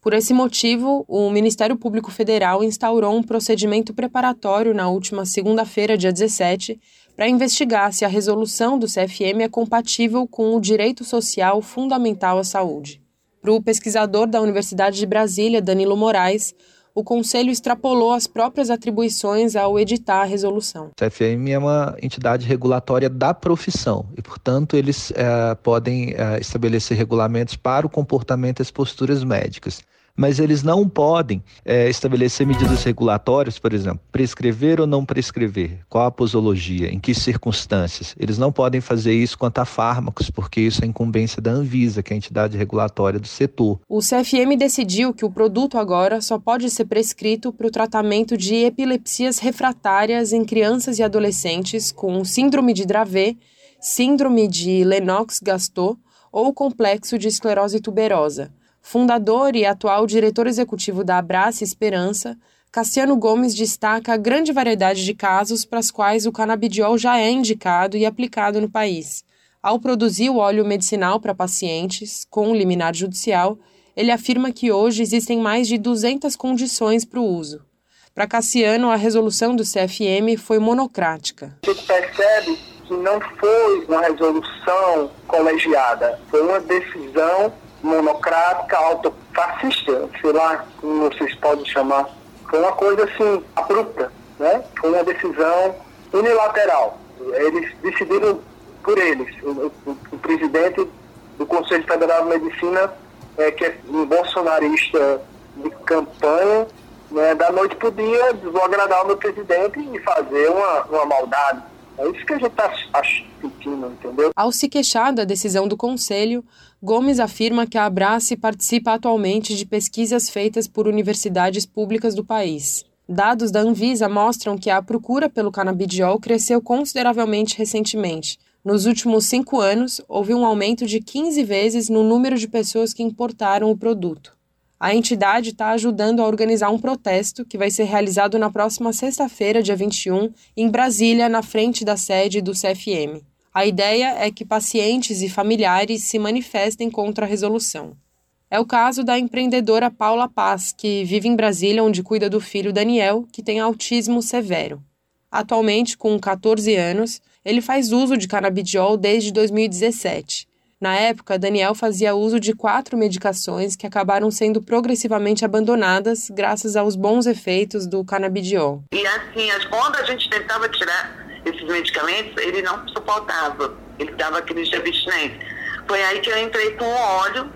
Por esse motivo, o Ministério Público Federal instaurou um procedimento preparatório na última segunda-feira, dia 17, para investigar se a resolução do CFM é compatível com o direito social fundamental à saúde. Para o pesquisador da Universidade de Brasília, Danilo Moraes, o Conselho extrapolou as próprias atribuições ao editar a resolução. O CFM é uma entidade regulatória da profissão e, portanto, eles é, podem é, estabelecer regulamentos para o comportamento e as posturas médicas mas eles não podem é, estabelecer medidas regulatórias, por exemplo, prescrever ou não prescrever, qual a posologia, em que circunstâncias. Eles não podem fazer isso quanto a fármacos, porque isso é incumbência da Anvisa, que é a entidade regulatória do setor. O CFM decidiu que o produto agora só pode ser prescrito para o tratamento de epilepsias refratárias em crianças e adolescentes com síndrome de Dravet, síndrome de Lennox-Gastaut ou complexo de esclerose tuberosa. Fundador e atual diretor executivo da Abraça Esperança, Cassiano Gomes destaca a grande variedade de casos para os quais o canabidiol já é indicado e aplicado no país. Ao produzir o óleo medicinal para pacientes, com liminar judicial, ele afirma que hoje existem mais de 200 condições para o uso. Para Cassiano, a resolução do CFM foi monocrática. A gente percebe que não foi uma resolução colegiada, foi uma decisão monocrática, autofascista, sei lá como vocês podem chamar. Foi uma coisa assim, abrupta, né? Foi uma decisão unilateral. Eles decidiram por eles. O, o, o presidente do Conselho Federal de Medicina, é, que é um bolsonarista de campanha, né, da noite para o dia, vou agradar o meu presidente e fazer uma, uma maldade. É isso que a gente está sentindo, entendeu? Ao se queixar da decisão do Conselho, Gomes afirma que a Abrace participa atualmente de pesquisas feitas por universidades públicas do país. Dados da Anvisa mostram que a procura pelo canabidiol cresceu consideravelmente recentemente. Nos últimos cinco anos, houve um aumento de 15 vezes no número de pessoas que importaram o produto. A entidade está ajudando a organizar um protesto que vai ser realizado na próxima sexta-feira, dia 21, em Brasília, na frente da sede do CFM. A ideia é que pacientes e familiares se manifestem contra a resolução. É o caso da empreendedora Paula Paz, que vive em Brasília, onde cuida do filho Daniel, que tem autismo severo. Atualmente, com 14 anos, ele faz uso de canabidiol desde 2017. Na época, Daniel fazia uso de quatro medicações que acabaram sendo progressivamente abandonadas graças aos bons efeitos do canabidiol. E assim, quando a gente tentava tirar esses medicamentos, ele não suportava. Ele dava crise de abstinência. Foi aí que eu entrei com o óleo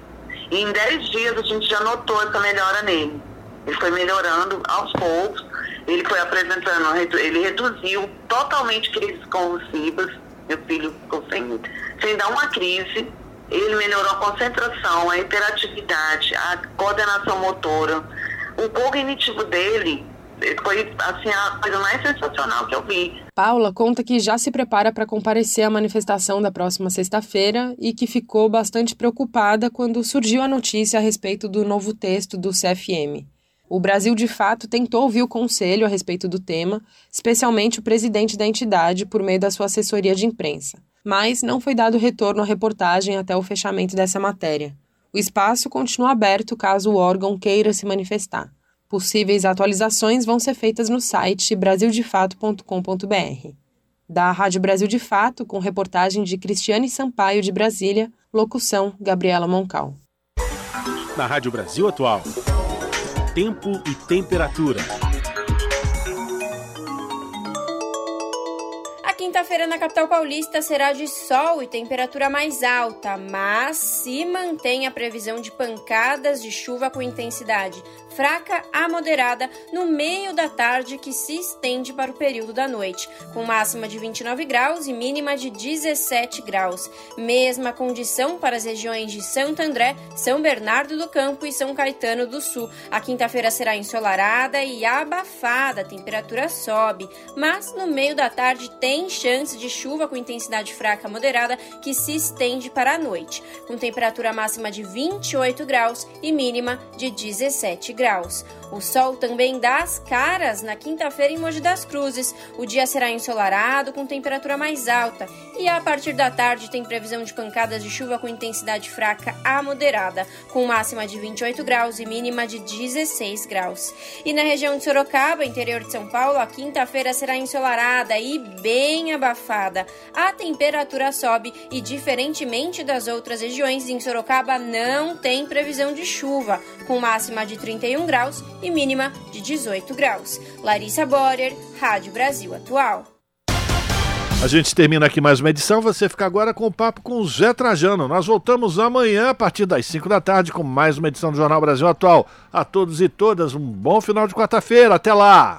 e em 10 dias a gente já notou essa melhora nele. Ele foi melhorando aos poucos. Ele foi apresentando, ele reduziu totalmente crises convulsivas. Meu filho ficou sem, sem dar uma crise. Ele melhorou a concentração, a hiperatividade, a coordenação motora. O cognitivo dele foi assim a coisa mais sensacional que eu vi. Paula conta que já se prepara para comparecer à manifestação da próxima sexta-feira e que ficou bastante preocupada quando surgiu a notícia a respeito do novo texto do CFM. O Brasil, de fato, tentou ouvir o conselho a respeito do tema, especialmente o presidente da entidade, por meio da sua assessoria de imprensa. Mas não foi dado retorno à reportagem até o fechamento dessa matéria. O espaço continua aberto caso o órgão queira se manifestar. Possíveis atualizações vão ser feitas no site brasildefato.com.br. Da Rádio Brasil de Fato, com reportagem de Cristiane Sampaio de Brasília, locução Gabriela Moncal. Na Rádio Brasil Atual, tempo e temperatura. quinta-feira na capital paulista será de sol e temperatura mais alta, mas se mantém a previsão de pancadas de chuva com intensidade fraca a moderada no meio da tarde que se estende para o período da noite, com máxima de 29 graus e mínima de 17 graus. Mesma condição para as regiões de Santo André, São Bernardo do Campo e São Caetano do Sul. A quinta-feira será ensolarada e abafada, a temperatura sobe, mas no meio da tarde tem chance de chuva com intensidade fraca a moderada que se estende para a noite, com temperatura máxima de 28 graus e mínima de 17 graus. O sol também dá as caras na quinta-feira em Mogi das Cruzes. O dia será ensolarado com temperatura mais alta e a partir da tarde tem previsão de pancadas de chuva com intensidade fraca a moderada, com máxima de 28 graus e mínima de 16 graus. E na região de Sorocaba, interior de São Paulo, a quinta-feira será ensolarada e bem abafada. A temperatura sobe e, diferentemente das outras regiões, em Sorocaba não tem previsão de chuva, com máxima de 31 graus e mínima de 18 graus. Larissa Borer, Rádio Brasil Atual. A gente termina aqui mais uma edição. Você fica agora com o papo com o Zé Trajano. Nós voltamos amanhã, a partir das 5 da tarde, com mais uma edição do Jornal Brasil Atual. A todos e todas, um bom final de quarta-feira. Até lá!